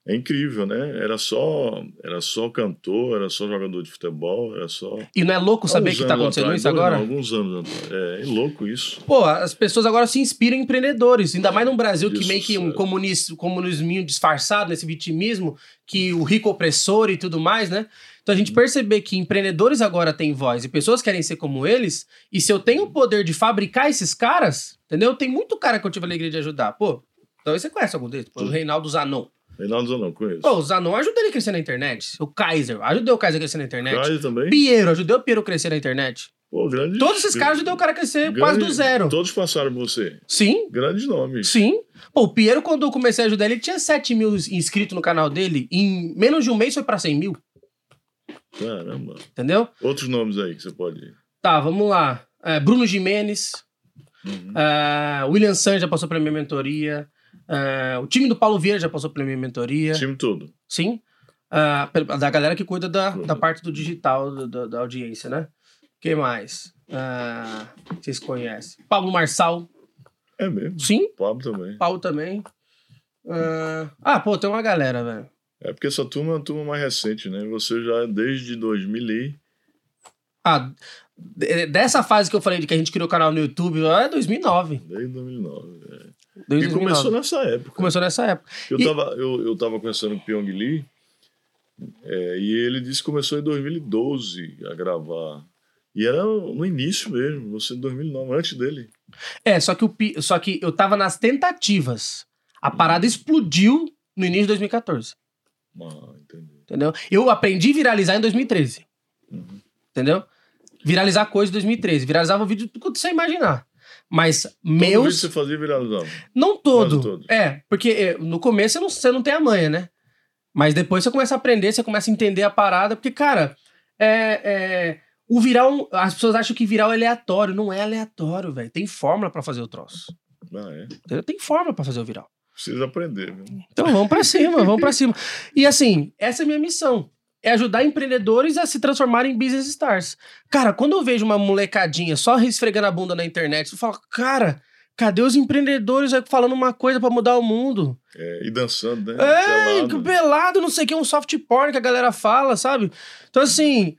É incrível, né? Era só, era só cantor, era só jogador de futebol, era só. E não é louco saber que tá acontecendo atrás, isso agora? Não, alguns anos. É, é, louco isso. Pô, as pessoas agora se inspiram em empreendedores, ainda mais no Brasil que meio que um comunismo, comunisminho disfarçado nesse vitimismo, que o rico opressor e tudo mais, né? Então a gente perceber que empreendedores agora têm voz e pessoas querem ser como eles, e se eu tenho o poder de fabricar esses caras, entendeu? Tem muito cara que eu tive a alegria de ajudar. Pô, então você conhece algum deles? Pô, o Reinaldo Zanon. Reinaldo Zanon, conheço. Pô, o Zanon ajudou ele a crescer na internet. O Kaiser, ajudou o Kaiser a crescer na internet. Kaiser também? Piero, ajudou o Piero a crescer na internet. Pô, grande. Todos esses caras ajudou o cara a crescer grande, quase do zero. Todos passaram por você. Sim. Grandes nomes. Sim. Pô, o Piero, quando eu comecei a ajudar ele, tinha 7 mil inscritos no canal dele. Em menos de um mês foi pra 100 mil. Caramba. Entendeu? Outros nomes aí que você pode. Tá, vamos lá. É, Bruno Jimenez. Uhum. É, William San já passou pela minha mentoria. Uh, o time do Paulo Vieira já passou pela minha mentoria. Time todo. Sim. Uh, da galera que cuida da, da parte do digital, da, da audiência, né? Quem mais? Uh, vocês conhecem? Pablo Marçal. É mesmo? Sim. Pablo também. Paulo também. ah, pô, tem uma galera, velho. É porque essa turma é uma turma mais recente, né? Você já desde 2000 e... Ah, dessa fase que eu falei de que a gente criou o canal no YouTube, é 2009. Desde 2009, é. Desde e começou nessa época. Começou nessa época. Eu, e... tava, eu, eu tava conversando com o Pyong Lee, é, e ele disse que começou em 2012 a gravar. E era no início mesmo, você em 2009, antes dele. É, só que, o, só que eu tava nas tentativas. A parada explodiu no início de 2014. Ah, entendi. Entendeu? Eu aprendi a viralizar em 2013. Uhum. Entendeu? Viralizar coisa em 2013. Viralizava o vídeo do que você imaginar. Mas todo meus. Vídeo você fazia viralizar? Não todo. todo. É, porque é, no começo você não, você não tem a manha, né? Mas depois você começa a aprender, você começa a entender a parada, porque, cara, é, é, o viral. As pessoas acham que viral é aleatório. Não é aleatório, velho. Tem fórmula para fazer o troço. Ah, é? Tem fórmula para fazer o viral. Precisa aprender, viu? Então vamos para cima, vamos para cima. E assim, essa é a minha missão é ajudar empreendedores a se transformarem em business stars. Cara, quando eu vejo uma molecadinha só esfregando a bunda na internet, eu falo, cara, cadê os empreendedores falando uma coisa para mudar o mundo? É, e dançando, né? É, pelado. pelado, não sei o que, um soft porn que a galera fala, sabe? Então, assim,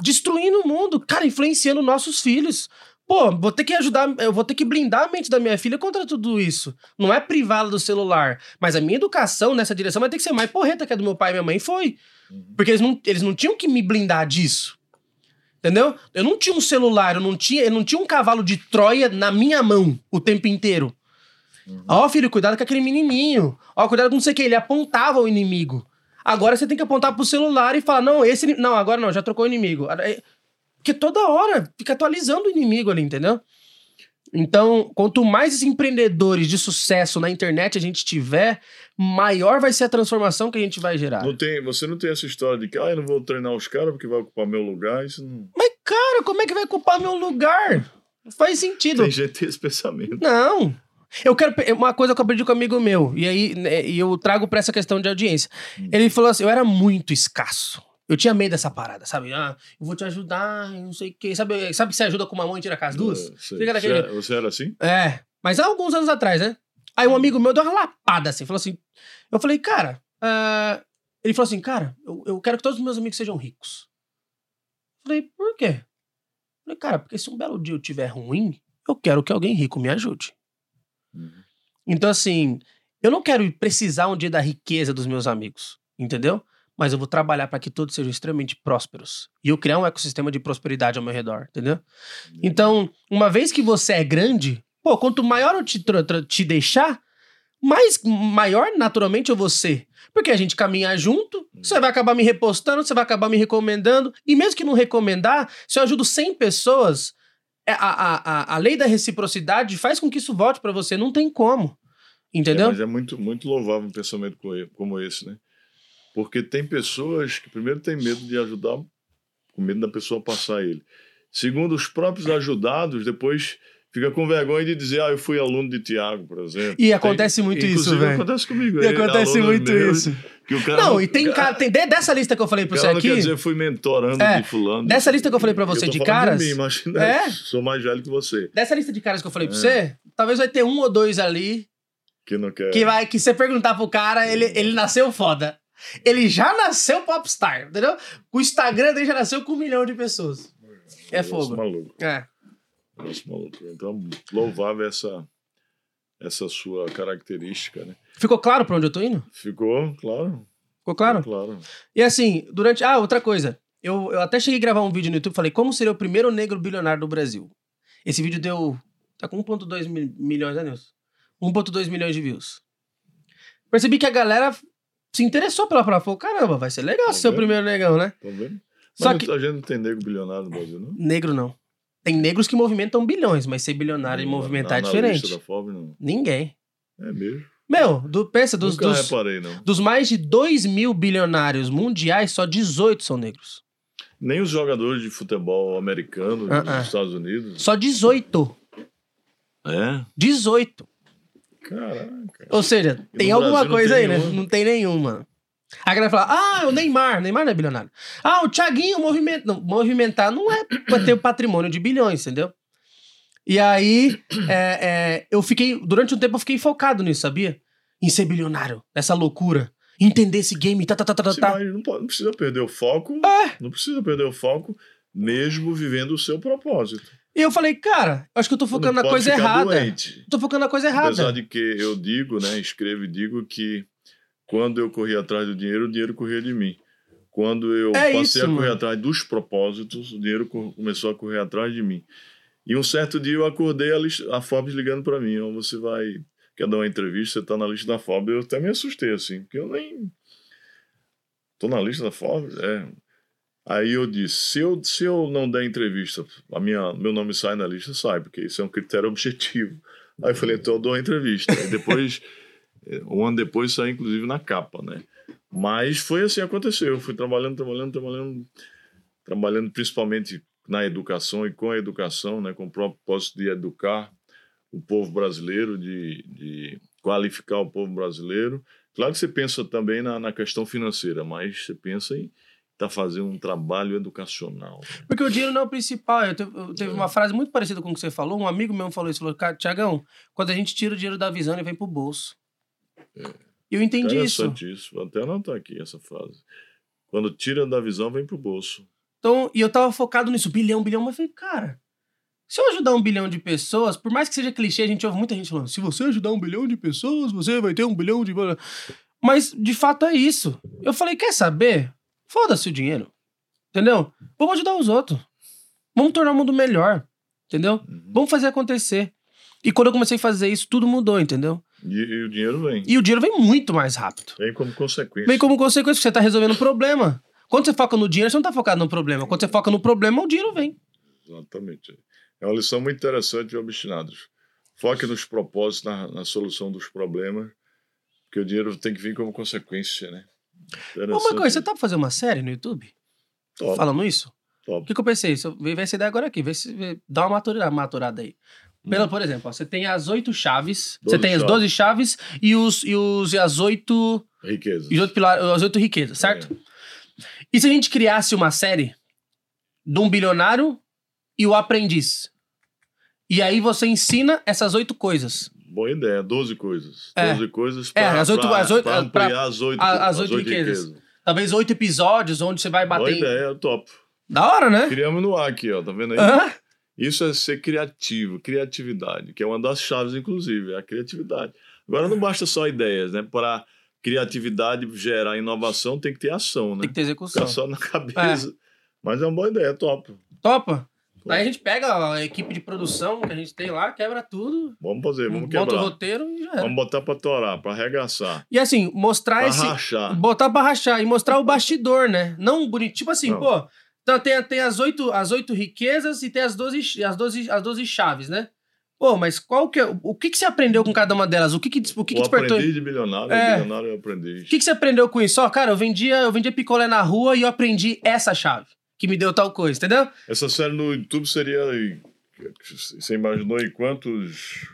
destruindo o mundo, cara, influenciando nossos filhos. Pô, vou ter que ajudar, eu vou ter que blindar a mente da minha filha contra tudo isso. Não é privá-la do celular. Mas a minha educação nessa direção vai ter que ser mais porreta que a do meu pai e minha mãe foi. Uhum. Porque eles não, eles não tinham que me blindar disso. Entendeu? Eu não tinha um celular, eu não tinha, eu não tinha um cavalo de Troia na minha mão o tempo inteiro. Uhum. Ó, filho, cuidado com aquele menininho. Ó, cuidado com não sei o que. Ele apontava o inimigo. Agora você tem que apontar pro celular e falar: não, esse. Não, agora não, já trocou o inimigo. Porque toda hora fica atualizando o inimigo ali, entendeu? Então, quanto mais empreendedores de sucesso na internet a gente tiver, maior vai ser a transformação que a gente vai gerar. Não tem, você não tem essa história de que, ah, eu não vou treinar os caras porque vai ocupar meu lugar. Isso não... Mas, cara, como é que vai ocupar meu lugar? Não faz sentido. Tem gente que tem esse pensamento. Não. Eu quero. Uma coisa que eu aprendi com um amigo meu, e aí né, e eu trago pra essa questão de audiência. Hum. Ele falou assim: eu era muito escasso. Eu tinha medo dessa parada, sabe? Ah, eu vou te ajudar, não sei o quê. Sabe, sabe que você ajuda com uma mão e tira com as duas? Você, era, você era assim? É. Mas há alguns anos atrás, né? Aí um amigo meu deu uma lapada assim, falou assim. Eu falei, cara. Uh... Ele falou assim, cara, eu, eu quero que todos os meus amigos sejam ricos. Eu falei, por quê? Eu falei, cara, porque se um belo dia eu tiver ruim, eu quero que alguém rico me ajude. Uhum. Então, assim, eu não quero precisar um dia da riqueza dos meus amigos, entendeu? Mas eu vou trabalhar para que todos sejam extremamente prósperos. E eu criar um ecossistema de prosperidade ao meu redor, entendeu? Então, uma vez que você é grande, pô, quanto maior eu te, te deixar, mais maior naturalmente eu vou ser. Porque a gente caminha junto, você vai acabar me repostando, você vai acabar me recomendando. E mesmo que não recomendar, se eu ajudo 100 pessoas, é, a, a, a, a lei da reciprocidade faz com que isso volte para você. Não tem como. Entendeu? É, mas é muito, muito louvável um pensamento como esse, né? Porque tem pessoas que, primeiro, têm medo de ajudar, com medo da pessoa passar ele. Segundo, os próprios ajudados, depois fica com vergonha de dizer, ah, eu fui aluno de Tiago, por exemplo. E acontece tem, muito isso, velho. acontece comigo. E acontece muito isso. Que o cara, não, e tem cara, tem dessa lista que eu falei pra você aqui. quer dizer, fui mentorando é, de fulano. Dessa lista que eu falei pra você de caras. De mim, né, é? Sou mais velho que você. Dessa lista de caras que eu falei é. pra você, talvez vai ter um ou dois ali. Que não quer. Que vai, que você perguntar pro cara, ele, ele nasceu foda. Ele já nasceu popstar, entendeu? O Instagram dele já nasceu com um milhão de pessoas. É fogo. maluco. É. Nossa, maluco. Então, louvável essa, essa sua característica, né? Ficou claro pra onde eu tô indo? Ficou, claro. Ficou claro? Ficou claro. E assim, durante. Ah, outra coisa. Eu, eu até cheguei a gravar um vídeo no YouTube falei como seria o primeiro negro bilionário do Brasil. Esse vídeo deu. Tá com 1,2 milhões, né, Nilson? 1,2 milhões de views. Percebi que a galera se interessou pela prova. Falou, caramba, vai ser legal tá ser o primeiro negão, né? Tá vendo? Só mas que... a gente não tem negro bilionário no Brasil, não? Negro não. Tem negros que movimentam bilhões, mas ser bilionário não, e movimentar não, é diferente. Da Forbes, não. Ninguém. É mesmo. Meu, do, pensa, dos, Nunca dos, reparei, não. dos mais de 2 mil bilionários mundiais, só 18 são negros. Nem os jogadores de futebol americano uh -uh. dos Estados Unidos. Só 18. É? 18. Caraca. Ou seja, tem alguma coisa aí, né? Não tem nenhuma. A galera fala, ah, o Neymar, Neymar não é bilionário. Ah, o Thiaguinho movimenta. Não, movimentar não é pra ter o patrimônio de bilhões, entendeu? E aí, é, é, eu fiquei, durante um tempo eu fiquei focado nisso, sabia? Em ser bilionário, nessa loucura. Entender esse game, tá, tá, tá, tá, tá. Não, pode, não precisa perder o foco. É. Não precisa perder o foco, mesmo vivendo o seu propósito. E eu falei, cara, acho que eu tô focando na coisa errada. Doente. Tô focando na coisa errada. Apesar de que eu digo, né, escrevo e digo que quando eu corri atrás do dinheiro, o dinheiro corria de mim. Quando eu é passei isso, a correr mano. atrás dos propósitos, o dinheiro começou a correr atrás de mim. E um certo dia eu acordei a, lista, a Forbes ligando para mim, oh, você vai quer dar uma entrevista, você tá na lista da Forbes. Eu até me assustei assim, porque eu nem tô na lista da Forbes, é. Aí eu disse, se eu, se eu não der entrevista, a minha, meu nome sai na lista, sai, porque isso é um critério objetivo. Aí eu falei, então eu dou uma entrevista. E depois, um ano depois, sai inclusive na capa, né? Mas foi assim, aconteceu. Eu fui trabalhando, trabalhando, trabalhando, trabalhando principalmente na educação e com a educação, né? Com o propósito de educar o povo brasileiro, de, de qualificar o povo brasileiro. Claro que você pensa também na, na questão financeira, mas você pensa em está fazendo um trabalho educacional. Porque o dinheiro não é o principal. Eu teve, eu teve é. uma frase muito parecida com o que você falou. Um amigo meu falou isso. Falou, Tiagão, quando a gente tira o dinheiro da visão, ele vem pro bolso. É. Eu entendi isso. isso. Vou até anotar aqui essa frase. Quando tira da visão, vem pro bolso. Então, e eu tava focado nisso, bilhão, bilhão, mas eu falei, cara, se eu ajudar um bilhão de pessoas, por mais que seja clichê, a gente ouve muita gente falando, se você ajudar um bilhão de pessoas, você vai ter um bilhão de... Mas, de fato, é isso. Eu falei, quer saber? Foda-se o dinheiro. Entendeu? Vamos ajudar os outros. Vamos tornar o mundo melhor, entendeu? Uhum. Vamos fazer acontecer. E quando eu comecei a fazer isso, tudo mudou, entendeu? E, e, o dinheiro vem. E o dinheiro vem muito mais rápido. Vem como consequência. Vem como consequência, você tá resolvendo um problema. Quando você foca no dinheiro, você não tá focado no problema. Quando você foca no problema, o dinheiro vem. Exatamente. É uma lição muito interessante de obstinados. Foque nos propósitos, na, na solução dos problemas, porque o dinheiro tem que vir como consequência, né? Ô, coisa, você tá pra fazer uma série no YouTube? Top. Falando isso? Top. O que, que eu pensei? Vê essa ideia agora aqui, vê se vê, dá uma maturada, maturada aí. Pela, hum. por exemplo, ó, você tem as oito chaves, você tem as doze chaves e, os, e, os, e as oito. Riquezas. E os oito pilares, as oito riquezas, certo? É. E se a gente criasse uma série de um bilionário e o aprendiz? E aí você ensina essas oito coisas. Boa ideia, doze coisas. É. Doze coisas para é, as oito, pra, as oito, pra ampliar pra, as oito, as, as oito, riquezas. riquezas. Talvez oito episódios onde você vai bater. Boa ideia, top. Da hora, né? Criamos no ar aqui, ó. Tá vendo aí? Isso é ser criativo, criatividade, que é uma das chaves, inclusive, é a criatividade. Agora não basta só ideias, né? Para criatividade gerar inovação, tem que ter ação, né? Tem que ter execução. Ficar só na cabeça. É. Mas é uma boa ideia, top. Topa? Aí a gente pega a equipe de produção que a gente tem lá, quebra tudo. Vamos fazer, vamos quebrar. Bota o roteiro e já Vamos botar pra torar, pra arregaçar. E assim, mostrar pra esse... rachar. Botar pra rachar e mostrar o bastidor, né? Não bonito. Tipo assim, Não. pô... Então tem, tem as, oito, as oito riquezas e tem as doze, as, doze, as doze chaves, né? Pô, mas qual que é, o que, que você aprendeu com cada uma delas? O que que, o que, que despertou? aprendiz de bilionário, é. bilionário eu aprendi. O que, que você aprendeu com isso? Ó, cara, eu vendia, eu vendia picolé na rua e eu aprendi essa chave que me deu tal coisa, entendeu? Essa série no YouTube seria. Você imaginou aí quantos.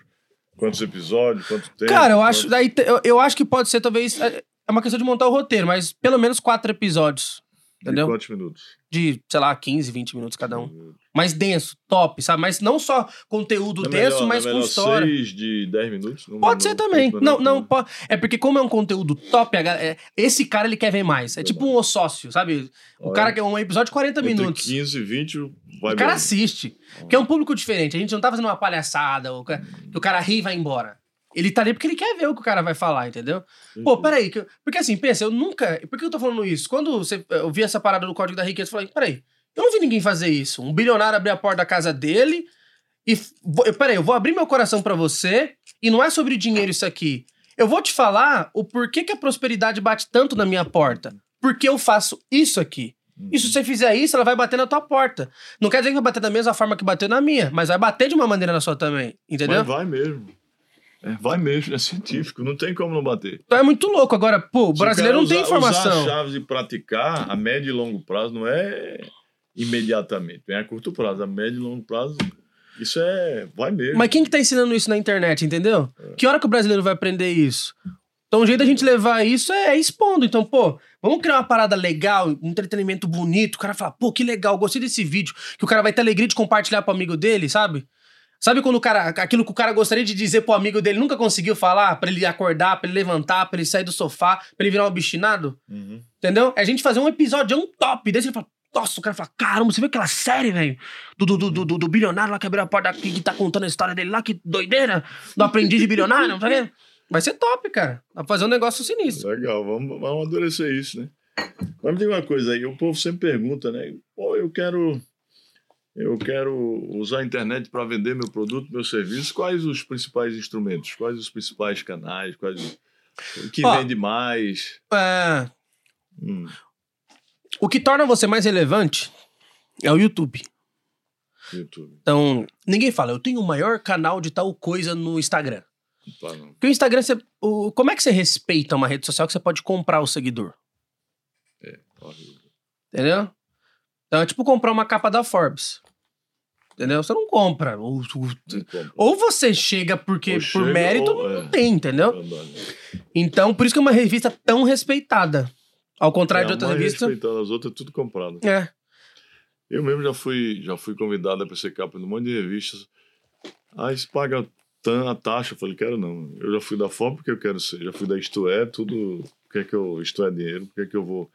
Quantos episódios? Quanto tempo? Cara, eu quanto... acho, daí, eu, eu acho que pode ser, talvez. É, é uma questão de montar o roteiro, mas pelo menos quatro episódios. Entendeu? De quantos minutos? De, sei lá, 15, 20 minutos cada um. Mais denso, top, sabe? Mas não só conteúdo é denso, melhor, mas é com história. 6 de 10 minutos? Pode ser também. Não, não, pode. É porque, como é um conteúdo top, é, esse cara ele quer ver mais. É tipo um sócio, sabe? O Olha. cara quer um episódio de 40 Entre minutos. 15 e 20 vai O cara bem. assiste. Porque é um público diferente. A gente não tá fazendo uma palhaçada, o cara, que o cara ri e vai embora. Ele tá ali porque ele quer ver o que o cara vai falar, entendeu? Uhum. Pô, peraí. Que, porque assim, pensa, eu nunca. Por que eu tô falando isso? Quando você, eu vi essa parada do Código da Riqueza, eu falei, peraí, eu não vi ninguém fazer isso. Um bilionário abrir a porta da casa dele e. Peraí, eu vou abrir meu coração para você e não é sobre dinheiro isso aqui. Eu vou te falar o porquê que a prosperidade bate tanto na minha porta. Porque eu faço isso aqui. E se uhum. você fizer isso, ela vai bater na tua porta. Não quer dizer que vai bater da mesma forma que bateu na minha, mas vai bater de uma maneira na sua também. Entendeu? Mas vai mesmo. É, vai mesmo, é científico, não tem como não bater. Então é muito louco. Agora, pô, o brasileiro não usar, tem informação. Usar chaves e praticar a médio e longo prazo não é imediatamente, é a curto prazo. A médio e longo prazo, isso é. Vai mesmo. Mas quem que tá ensinando isso na internet, entendeu? É. Que hora que o brasileiro vai aprender isso? Então, o jeito da gente levar isso é, é expondo. Então, pô, vamos criar uma parada legal, um entretenimento bonito. O cara fala, pô, que legal, gostei desse vídeo. Que o cara vai ter alegria de compartilhar pro amigo dele, sabe? Sabe quando o cara, aquilo que o cara gostaria de dizer pro amigo dele nunca conseguiu falar, para ele acordar, para ele levantar, para ele sair do sofá, para ele virar um obstinado? Uhum. Entendeu? É a gente fazer um episódio, é um top. Desse ele fala, nossa, o cara fala, caramba, você viu aquela série, velho? Do, do, do, do, do, bilionário lá que abriu a porta aqui, que tá contando a história dele lá, que doideira, do aprendiz de bilionário, não vendo? Vai ser top, cara. Pra fazer um negócio sinistro. Legal, vamos, vamos amadurecer isso, né? Mas me diga uma coisa aí, o povo sempre pergunta, né? Pô, eu quero eu quero usar a internet para vender meu produto, meu serviço. Quais os principais instrumentos? Quais os principais canais? Quais o que Ó, vende mais? É... Hum. O que torna você mais relevante é o YouTube. YouTube. Então, ninguém fala, eu tenho o maior canal de tal coisa no Instagram. Não. Porque o Instagram, você, o, como é que você respeita uma rede social que você pode comprar o seguidor? É, horrível. Entendeu? Então é tipo comprar uma capa da Forbes. Entendeu? Você não compra. Ou, ou, compra. ou você chega porque ou por chega, mérito ou, não é. tem, entendeu? Então, por isso que é uma revista tão respeitada. Ao contrário é, de outras revistas. Respeitada, as outras é tudo comprado. É. Eu mesmo já fui, já fui convidado para ser capa de um monte de revistas. Aí se paga a taxa. Eu falei, quero não. Eu já fui da Forbes porque eu quero ser. Já fui da Isto É, tudo. Por que, é que eu. Isto é dinheiro. Por que, é que eu vou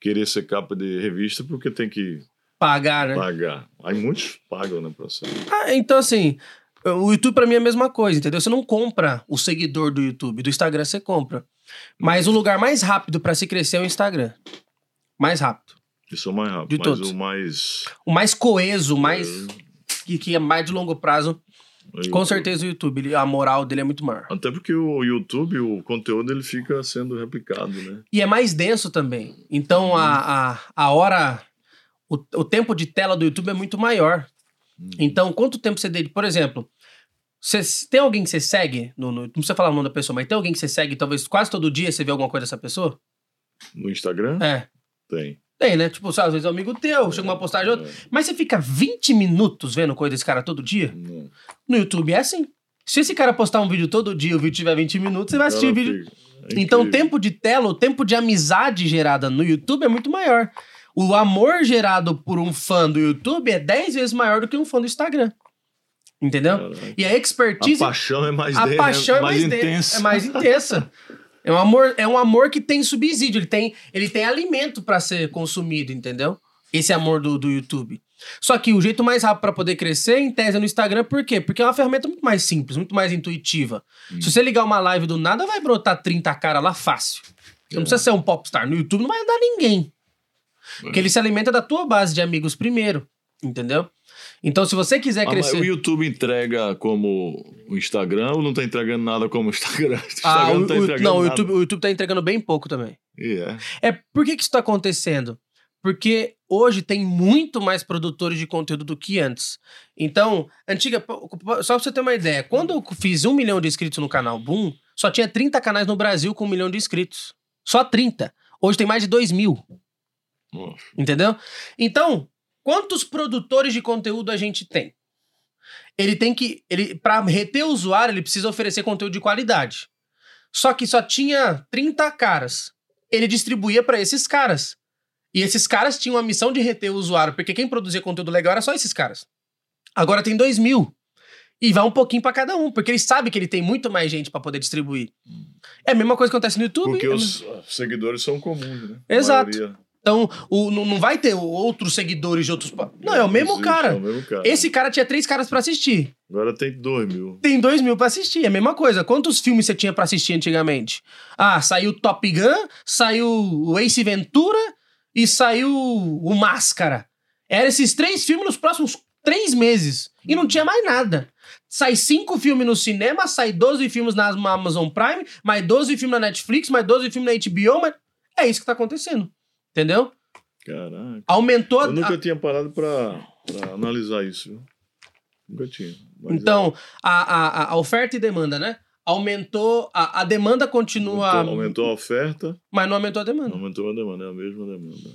querer ser capa de revista porque tem que pagar, né? Pagar. Aí muitos pagam, né, professor? Ah, então assim, o YouTube para mim é a mesma coisa, entendeu? Você não compra o seguidor do YouTube, do Instagram você compra. Mas o lugar mais rápido para se crescer é o Instagram. Mais rápido. Isso é o mais rápido. De todos. o mais. O mais coeso, o mais. Que, que é mais de longo prazo. É Com certeza o YouTube, ele, a moral dele é muito maior. Até porque o YouTube, o conteúdo, ele fica sendo replicado, né? E é mais denso também. Então a, a, a hora. O, o tempo de tela do YouTube é muito maior. Uhum. Então, quanto tempo você dedica? Por exemplo, você, tem alguém que você segue? No, no, não precisa falar o nome da pessoa, mas tem alguém que você segue, talvez quase todo dia você vê alguma coisa dessa pessoa? No Instagram? É. Tem. Tem, né? Tipo, sabe, às vezes é um amigo teu, chega uma postagem outra. É. Mas você fica 20 minutos vendo coisa desse cara todo dia? Não. No YouTube é assim. Se esse cara postar um vídeo todo dia e o vídeo tiver 20 minutos, você vai assistir o vídeo. É então, o tempo de tela, o tempo de amizade gerada no YouTube é muito maior. O amor gerado por um fã do YouTube é 10 vezes maior do que um fã do Instagram. Entendeu? E a expertise. A paixão é mais A de, paixão é, é mais, mais intensa. É mais intensa. É um amor, é um amor que tem subsídio, ele tem, ele tem alimento para ser consumido, entendeu? Esse amor do, do YouTube. Só que o jeito mais rápido para poder crescer, em tese, é no Instagram, por quê? Porque é uma ferramenta muito mais simples, muito mais intuitiva. Hum. Se você ligar uma live do nada, vai brotar 30 cara lá fácil. Você não precisa ser um popstar. No YouTube não vai dar ninguém. Porque ele se alimenta da tua base de amigos primeiro, entendeu? Então, se você quiser ah, crescer. o YouTube entrega como o Instagram ou não está entregando nada como o Instagram? O Instagram ah, não, tá entregando não o, YouTube, o YouTube tá entregando bem pouco também. Yeah. É, por que, que isso está acontecendo? Porque hoje tem muito mais produtores de conteúdo do que antes. Então, antiga. Só pra você ter uma ideia, quando eu fiz um milhão de inscritos no canal Boom, só tinha 30 canais no Brasil com um milhão de inscritos. Só 30. Hoje tem mais de 2 mil. Nossa. Entendeu? Então, quantos produtores de conteúdo a gente tem? Ele tem que. Ele, para reter o usuário, ele precisa oferecer conteúdo de qualidade. Só que só tinha 30 caras. Ele distribuía para esses caras. E esses caras tinham a missão de reter o usuário, porque quem produzia conteúdo legal era só esses caras. Agora tem 2 mil. E vai um pouquinho para cada um, porque ele sabe que ele tem muito mais gente para poder distribuir. É a mesma coisa que acontece no YouTube. Porque os seguidores são comuns, né? Exato. Então, o, não, vai ter outros seguidores de outros. Não, é o mesmo, Existe, cara. É o mesmo cara. Esse cara tinha três caras para assistir. Agora tem dois mil. Tem dois mil pra assistir. É a mesma coisa. Quantos filmes você tinha para assistir antigamente? Ah, saiu Top Gun, saiu o Ace Ventura e saiu o Máscara. Eram esses três filmes nos próximos três meses. E não tinha mais nada. Sai cinco filmes no cinema, sai 12 filmes na Amazon Prime, mais 12 filmes na Netflix, mais 12 filmes na HBO, mas é isso que tá acontecendo. Entendeu? Caraca. Aumentou Eu nunca a... tinha parado pra analisar isso, viu? Nunca tinha. então, é... a, a, a oferta e demanda, né? Aumentou, a, a demanda continua. Aumentou, aumentou, a oferta. Mas não aumentou a demanda. Não aumentou a demanda, é a mesma demanda.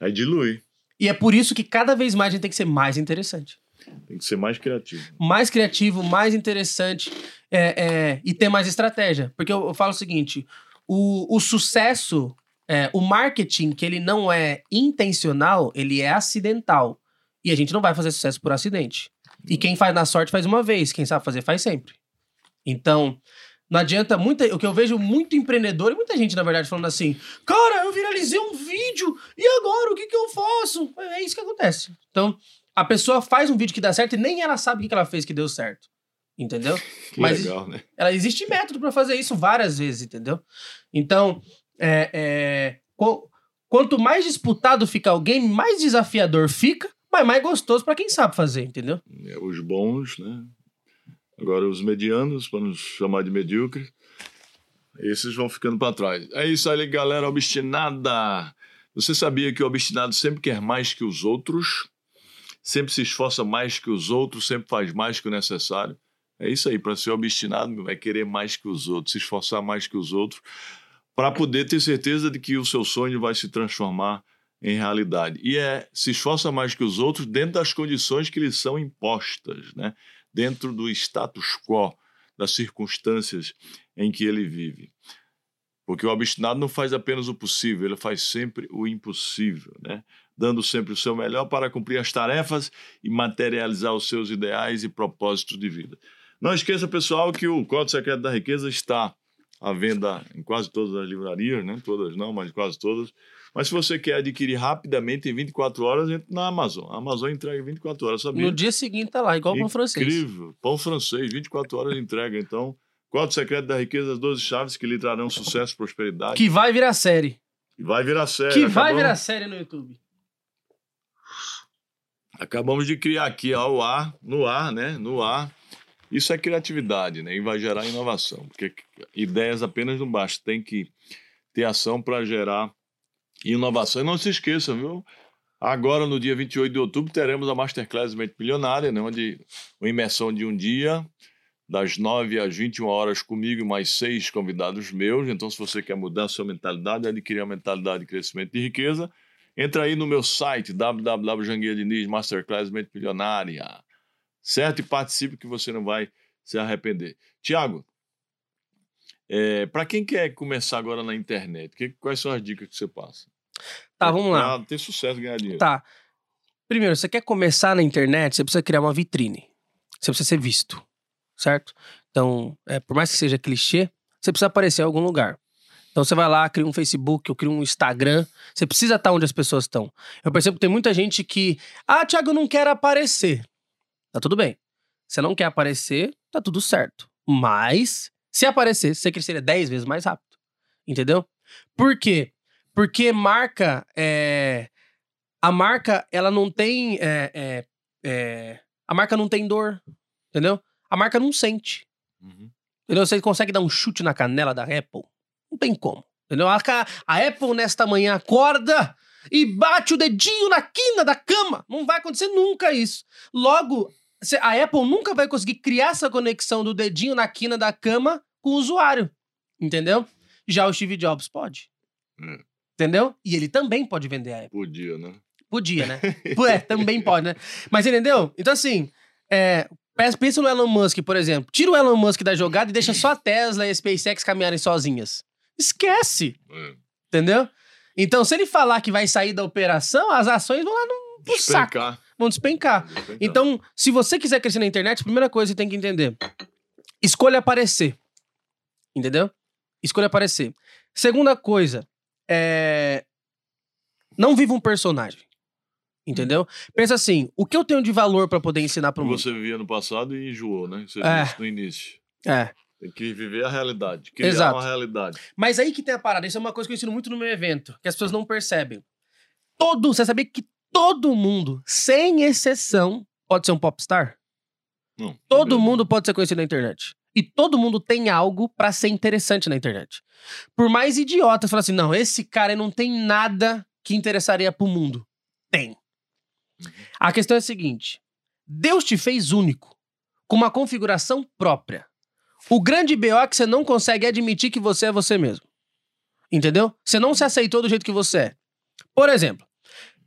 Aí dilui. E é por isso que cada vez mais a gente tem que ser mais interessante. Tem que ser mais criativo. Mais criativo, mais interessante é, é, e ter mais estratégia. Porque eu, eu falo o seguinte: o, o sucesso é, o marketing, que ele não é intencional, ele é acidental. E a gente não vai fazer sucesso por acidente. E quem faz na sorte faz uma vez, quem sabe fazer faz sempre. Então, não adianta muita. O que eu vejo muito empreendedor e muita gente, na verdade, falando assim: Cara, eu viralizei um vídeo e agora o que, que eu faço? É isso que acontece. Então, a pessoa faz um vídeo que dá certo e nem ela sabe o que, que ela fez que deu certo. Entendeu? Que Mas legal, né? Ela existe método para fazer isso várias vezes, entendeu? Então, é, é, quanto mais disputado fica alguém, mais desafiador fica, mas mais gostoso para quem sabe fazer, entendeu? É, os bons, né? Agora os medianos, para nos chamar de medíocres, esses vão ficando para trás. É isso aí, galera obstinada. Você sabia que o obstinado sempre quer mais que os outros? Sempre se esforça mais que os outros, sempre faz mais que o necessário? É isso aí, para ser obstinado, vai querer mais que os outros, se esforçar mais que os outros para poder ter certeza de que o seu sonho vai se transformar em realidade. E é se esforça mais que os outros dentro das condições que lhe são impostas, né? dentro do status quo, das circunstâncias em que ele vive. Porque o obstinado não faz apenas o possível, ele faz sempre o impossível, né? dando sempre o seu melhor para cumprir as tarefas e materializar os seus ideais e propósitos de vida. Não esqueça, pessoal, que o Código Secreto da Riqueza está à venda em quase todas as livrarias, né? Todas não, mas quase todas. Mas se você quer adquirir rapidamente em 24 horas, entra na Amazon. A Amazon entrega em 24 horas, sabia? No dia seguinte tá lá, igual pão francês. Incrível. Pão francês, 24 horas de entrega. Então, Código Secreto da Riqueza, as 12 chaves que lhe trarão sucesso e prosperidade. Que vai virar série. Que vai virar série. Que vai virar série no YouTube. Acabamos de criar aqui ao ar, no ar, né? No ar. Isso é criatividade, né? E vai gerar inovação. Porque ideias apenas não basta. Tem que ter ação para gerar inovação. E não se esqueça, viu? Agora, no dia 28 de outubro, teremos a Masterclass Mente Milionária, né? onde uma imersão de um dia, das 9 às 21 horas, comigo e mais seis convidados meus. Então, se você quer mudar a sua mentalidade, adquirir a mentalidade de crescimento e riqueza, entra aí no meu site, www.jangueira Masterclass Mente Milionária. Certo? E participe que você não vai se arrepender. Tiago, é, para quem quer começar agora na internet, que, quais são as dicas que você passa? Tá, vamos lá. ter sucesso, ganhar dinheiro. Tá. Primeiro, você quer começar na internet, você precisa criar uma vitrine. Você precisa ser visto, certo? Então, é, por mais que seja clichê, você precisa aparecer em algum lugar. Então você vai lá, cria um Facebook, ou cria um Instagram. Você precisa estar onde as pessoas estão. Eu percebo que tem muita gente que. Ah, Thiago, eu não quero aparecer. Tá tudo bem. Você não quer aparecer, tá tudo certo. Mas, se aparecer, você cresceria 10 vezes mais rápido. Entendeu? Por quê? Porque marca. É... A marca, ela não tem. É, é, é... A marca não tem dor. Entendeu? A marca não sente. Uhum. Entendeu? Você consegue dar um chute na canela da Apple? Não tem como. Entendeu? A, a Apple, nesta manhã, acorda e bate o dedinho na quina da cama. Não vai acontecer nunca isso. Logo, a Apple nunca vai conseguir criar essa conexão do dedinho na quina da cama com o usuário. Entendeu? Já o Steve Jobs pode. É. Entendeu? E ele também pode vender a Apple. Podia, né? Podia, né? é, também pode, né? Mas entendeu? Então, assim, é, pensa no Elon Musk, por exemplo. Tira o Elon Musk da jogada e deixa só a Tesla e a SpaceX caminharem sozinhas. Esquece. É. Entendeu? Então, se ele falar que vai sair da operação, as ações vão lá no, no saco. Vão despencar. Então, se você quiser crescer na internet, a primeira coisa que você tem que entender: escolha aparecer. Entendeu? Escolha aparecer. Segunda coisa, é. Não viva um personagem. Entendeu? Pensa assim: o que eu tenho de valor para poder ensinar pro mundo? Você vivia no passado e enjoou, né? Você é. disse no início. É. Tem que viver a realidade, criar Exato. uma realidade. Mas aí que tem a parada. Isso é uma coisa que eu ensino muito no meu evento, que as pessoas não percebem. Todo, você sabia que todo mundo, sem exceção, pode ser um popstar? Não. Todo mundo pode ser conhecido na internet. E todo mundo tem algo para ser interessante na internet. Por mais idiotas falar assim, não, esse cara não tem nada que interessaria pro mundo. Tem. Uhum. A questão é a seguinte: Deus te fez único, com uma configuração própria. O grande BO é que você não consegue admitir que você é você mesmo. Entendeu? Você não se aceitou do jeito que você é. Por exemplo,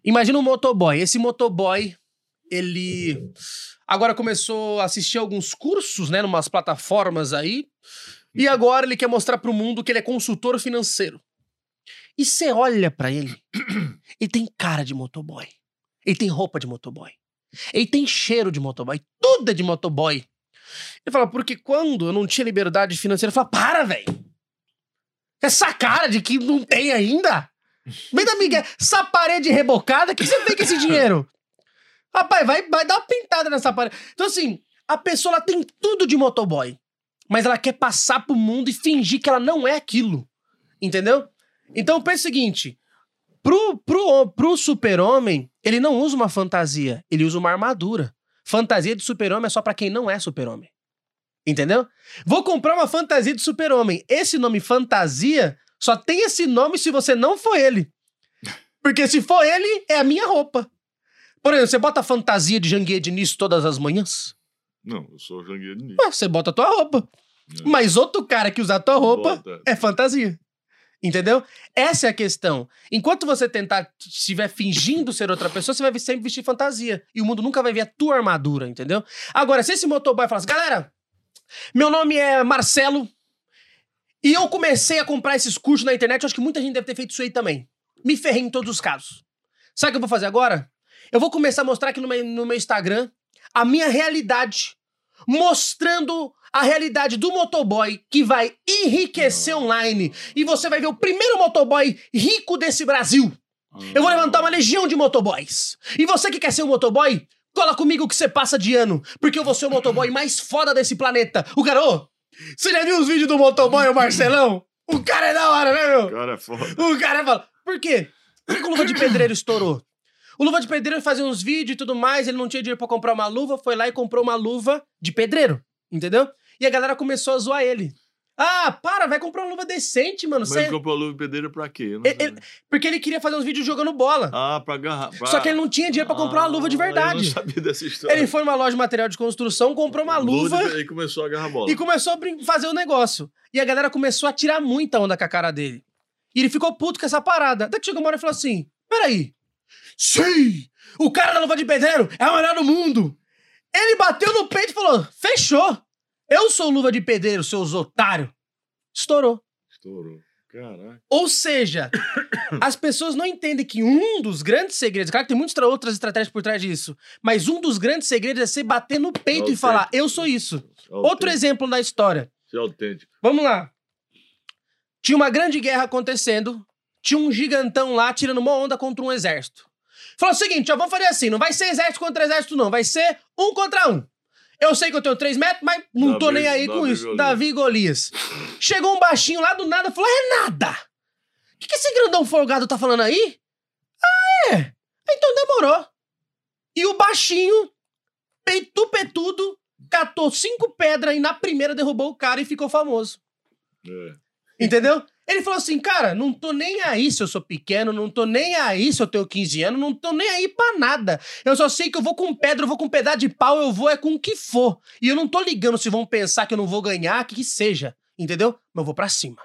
Imagina um motoboy. Esse motoboy, ele agora começou a assistir alguns cursos, né, numas plataformas aí, e agora ele quer mostrar pro mundo que ele é consultor financeiro. E você olha para ele, ele tem cara de motoboy. Ele tem roupa de motoboy. Ele tem cheiro de motoboy. Tudo é de motoboy. Ele fala, porque quando eu não tinha liberdade financeira, eu falo, para, velho. Essa cara de que não tem ainda. Vem da Miguel, essa parede rebocada, o que você fez com esse dinheiro? Rapaz, vai, vai dar uma pintada nessa parede. Então, assim, a pessoa ela tem tudo de motoboy. Mas ela quer passar pro mundo e fingir que ela não é aquilo. Entendeu? Então, pensa o seguinte: pro, pro, pro super-homem, ele não usa uma fantasia, ele usa uma armadura. Fantasia de super-homem é só para quem não é super-homem. Entendeu? Vou comprar uma fantasia de super-homem. Esse nome fantasia só tem esse nome se você não for ele. Porque se for ele, é a minha roupa. Por exemplo, você bota a fantasia de Janguier Diniz todas as manhãs? Não, eu sou Janguier Diniz. Ué, você bota a tua roupa. É. Mas outro cara que usar a tua roupa bota. é fantasia. Entendeu? Essa é a questão. Enquanto você tentar, estiver fingindo ser outra pessoa, você vai sempre vestir fantasia. E o mundo nunca vai ver a tua armadura, entendeu? Agora, se esse motoboy fala assim, galera, meu nome é Marcelo, e eu comecei a comprar esses cursos na internet, eu acho que muita gente deve ter feito isso aí também. Me ferrei em todos os casos. Sabe o que eu vou fazer agora? Eu vou começar a mostrar aqui no meu, no meu Instagram a minha realidade. Mostrando a realidade do motoboy que vai enriquecer online. E você vai ver o primeiro motoboy rico desse Brasil. Eu vou levantar uma legião de motoboys. E você que quer ser um motoboy, cola comigo que você passa de ano. Porque eu vou ser o motoboy mais foda desse planeta. O garoto você já viu os vídeos do motoboy, o Marcelão? O cara é da hora, né, meu? O cara é foda. O cara é foda. Por quê? Por que o Luva de Pedreiro estourou? O Luva de Pedreiro fazia uns vídeos e tudo mais, ele não tinha dinheiro pra comprar uma luva, foi lá e comprou uma luva de pedreiro, entendeu? E a galera começou a zoar ele. Ah, para, vai comprar uma luva decente, mano. Mas Cê... ele comprou luva de pedreiro pra quê? Ele, ele, porque ele queria fazer uns vídeos jogando bola. Ah, pra agarrar. Pra... Só que ele não tinha dinheiro pra comprar uma luva de verdade. Ah, eu não sabia dessa história. Ele foi numa loja de material de construção, comprou uma luva. E começou a agarrar bola. E começou a fazer o negócio. E a galera começou a tirar muita onda com a cara dele. E ele ficou puto com essa parada. Até que chegou uma hora e falou assim: peraí. Sim! O cara da luva de pedreiro é o melhor do mundo! Ele bateu no peito e falou: fechou! Eu sou luva de pedreiro, seus otários! Estourou. Estourou. Caraca. Ou seja, as pessoas não entendem que um dos grandes segredos, claro que tem muitas outras estratégias por trás disso, mas um dos grandes segredos é você bater no peito e falar: eu sou isso. Autêntico. Outro exemplo da história. Isso é autêntico. Vamos lá. Tinha uma grande guerra acontecendo, tinha um gigantão lá tirando uma onda contra um exército. Falou o seguinte: ó, vamos fazer assim, não vai ser exército contra exército, não, vai ser um contra um. Eu sei que eu tenho 3 metros, mas não Davi, tô nem aí Davi com isso. Golias. Davi Golias. Chegou um baixinho lá do nada falou: é nada. O que, que esse grandão folgado tá falando aí? Ah, é? Então demorou. E o baixinho, peitu petudo, catou cinco pedras e na primeira derrubou o cara e ficou famoso. É. Entendeu? Ele falou assim, cara, não tô nem aí se eu sou pequeno, não tô nem aí se eu tenho 15 anos, não tô nem aí pra nada. Eu só sei que eu vou com pedra, eu vou com pedaço de pau, eu vou é com o que for. E eu não tô ligando se vão pensar que eu não vou ganhar, que que seja. Entendeu? Mas eu vou pra cima.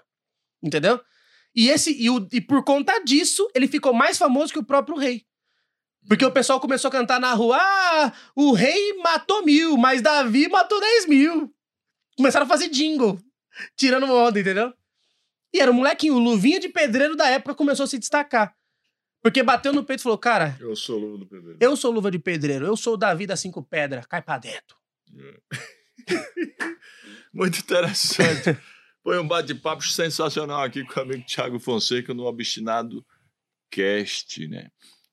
Entendeu? E, esse, e, o, e por conta disso, ele ficou mais famoso que o próprio rei. Porque o pessoal começou a cantar na rua: ah, o rei matou mil, mas Davi matou dez mil. Começaram a fazer jingle, tirando onda, entendeu? E era um molequinho, o luvinha de pedreiro da época começou a se destacar. Porque bateu no peito e falou, cara... Eu sou luva do pedreiro. Eu sou luva de pedreiro. Eu sou o Davi das cinco pedras. Cai pra dentro. É. Muito interessante. Foi um bate-papo sensacional aqui com o amigo Thiago Fonseca no Obstinado Cast, né?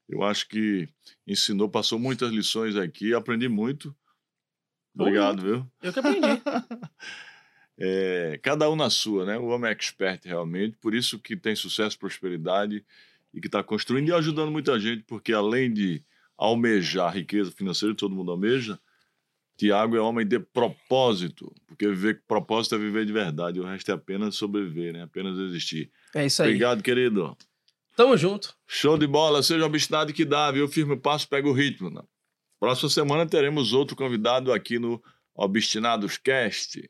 Eu acho que ensinou, passou muitas lições aqui, aprendi muito. Obrigado, viu? Eu que aprendi. É, cada um na sua, né? O homem é expert realmente, por isso que tem sucesso, prosperidade e que está construindo e ajudando muita gente, porque além de almejar riqueza financeira, todo mundo almeja, Tiago é homem de propósito, porque viver com propósito é viver de verdade, o resto é apenas sobreviver, né? Apenas existir. É isso aí. Obrigado, querido. Tamo junto. Show de bola, seja obstinado que dá, viu? Firme o passo, pega o ritmo. Né? Próxima semana teremos outro convidado aqui no Obstinados Cast.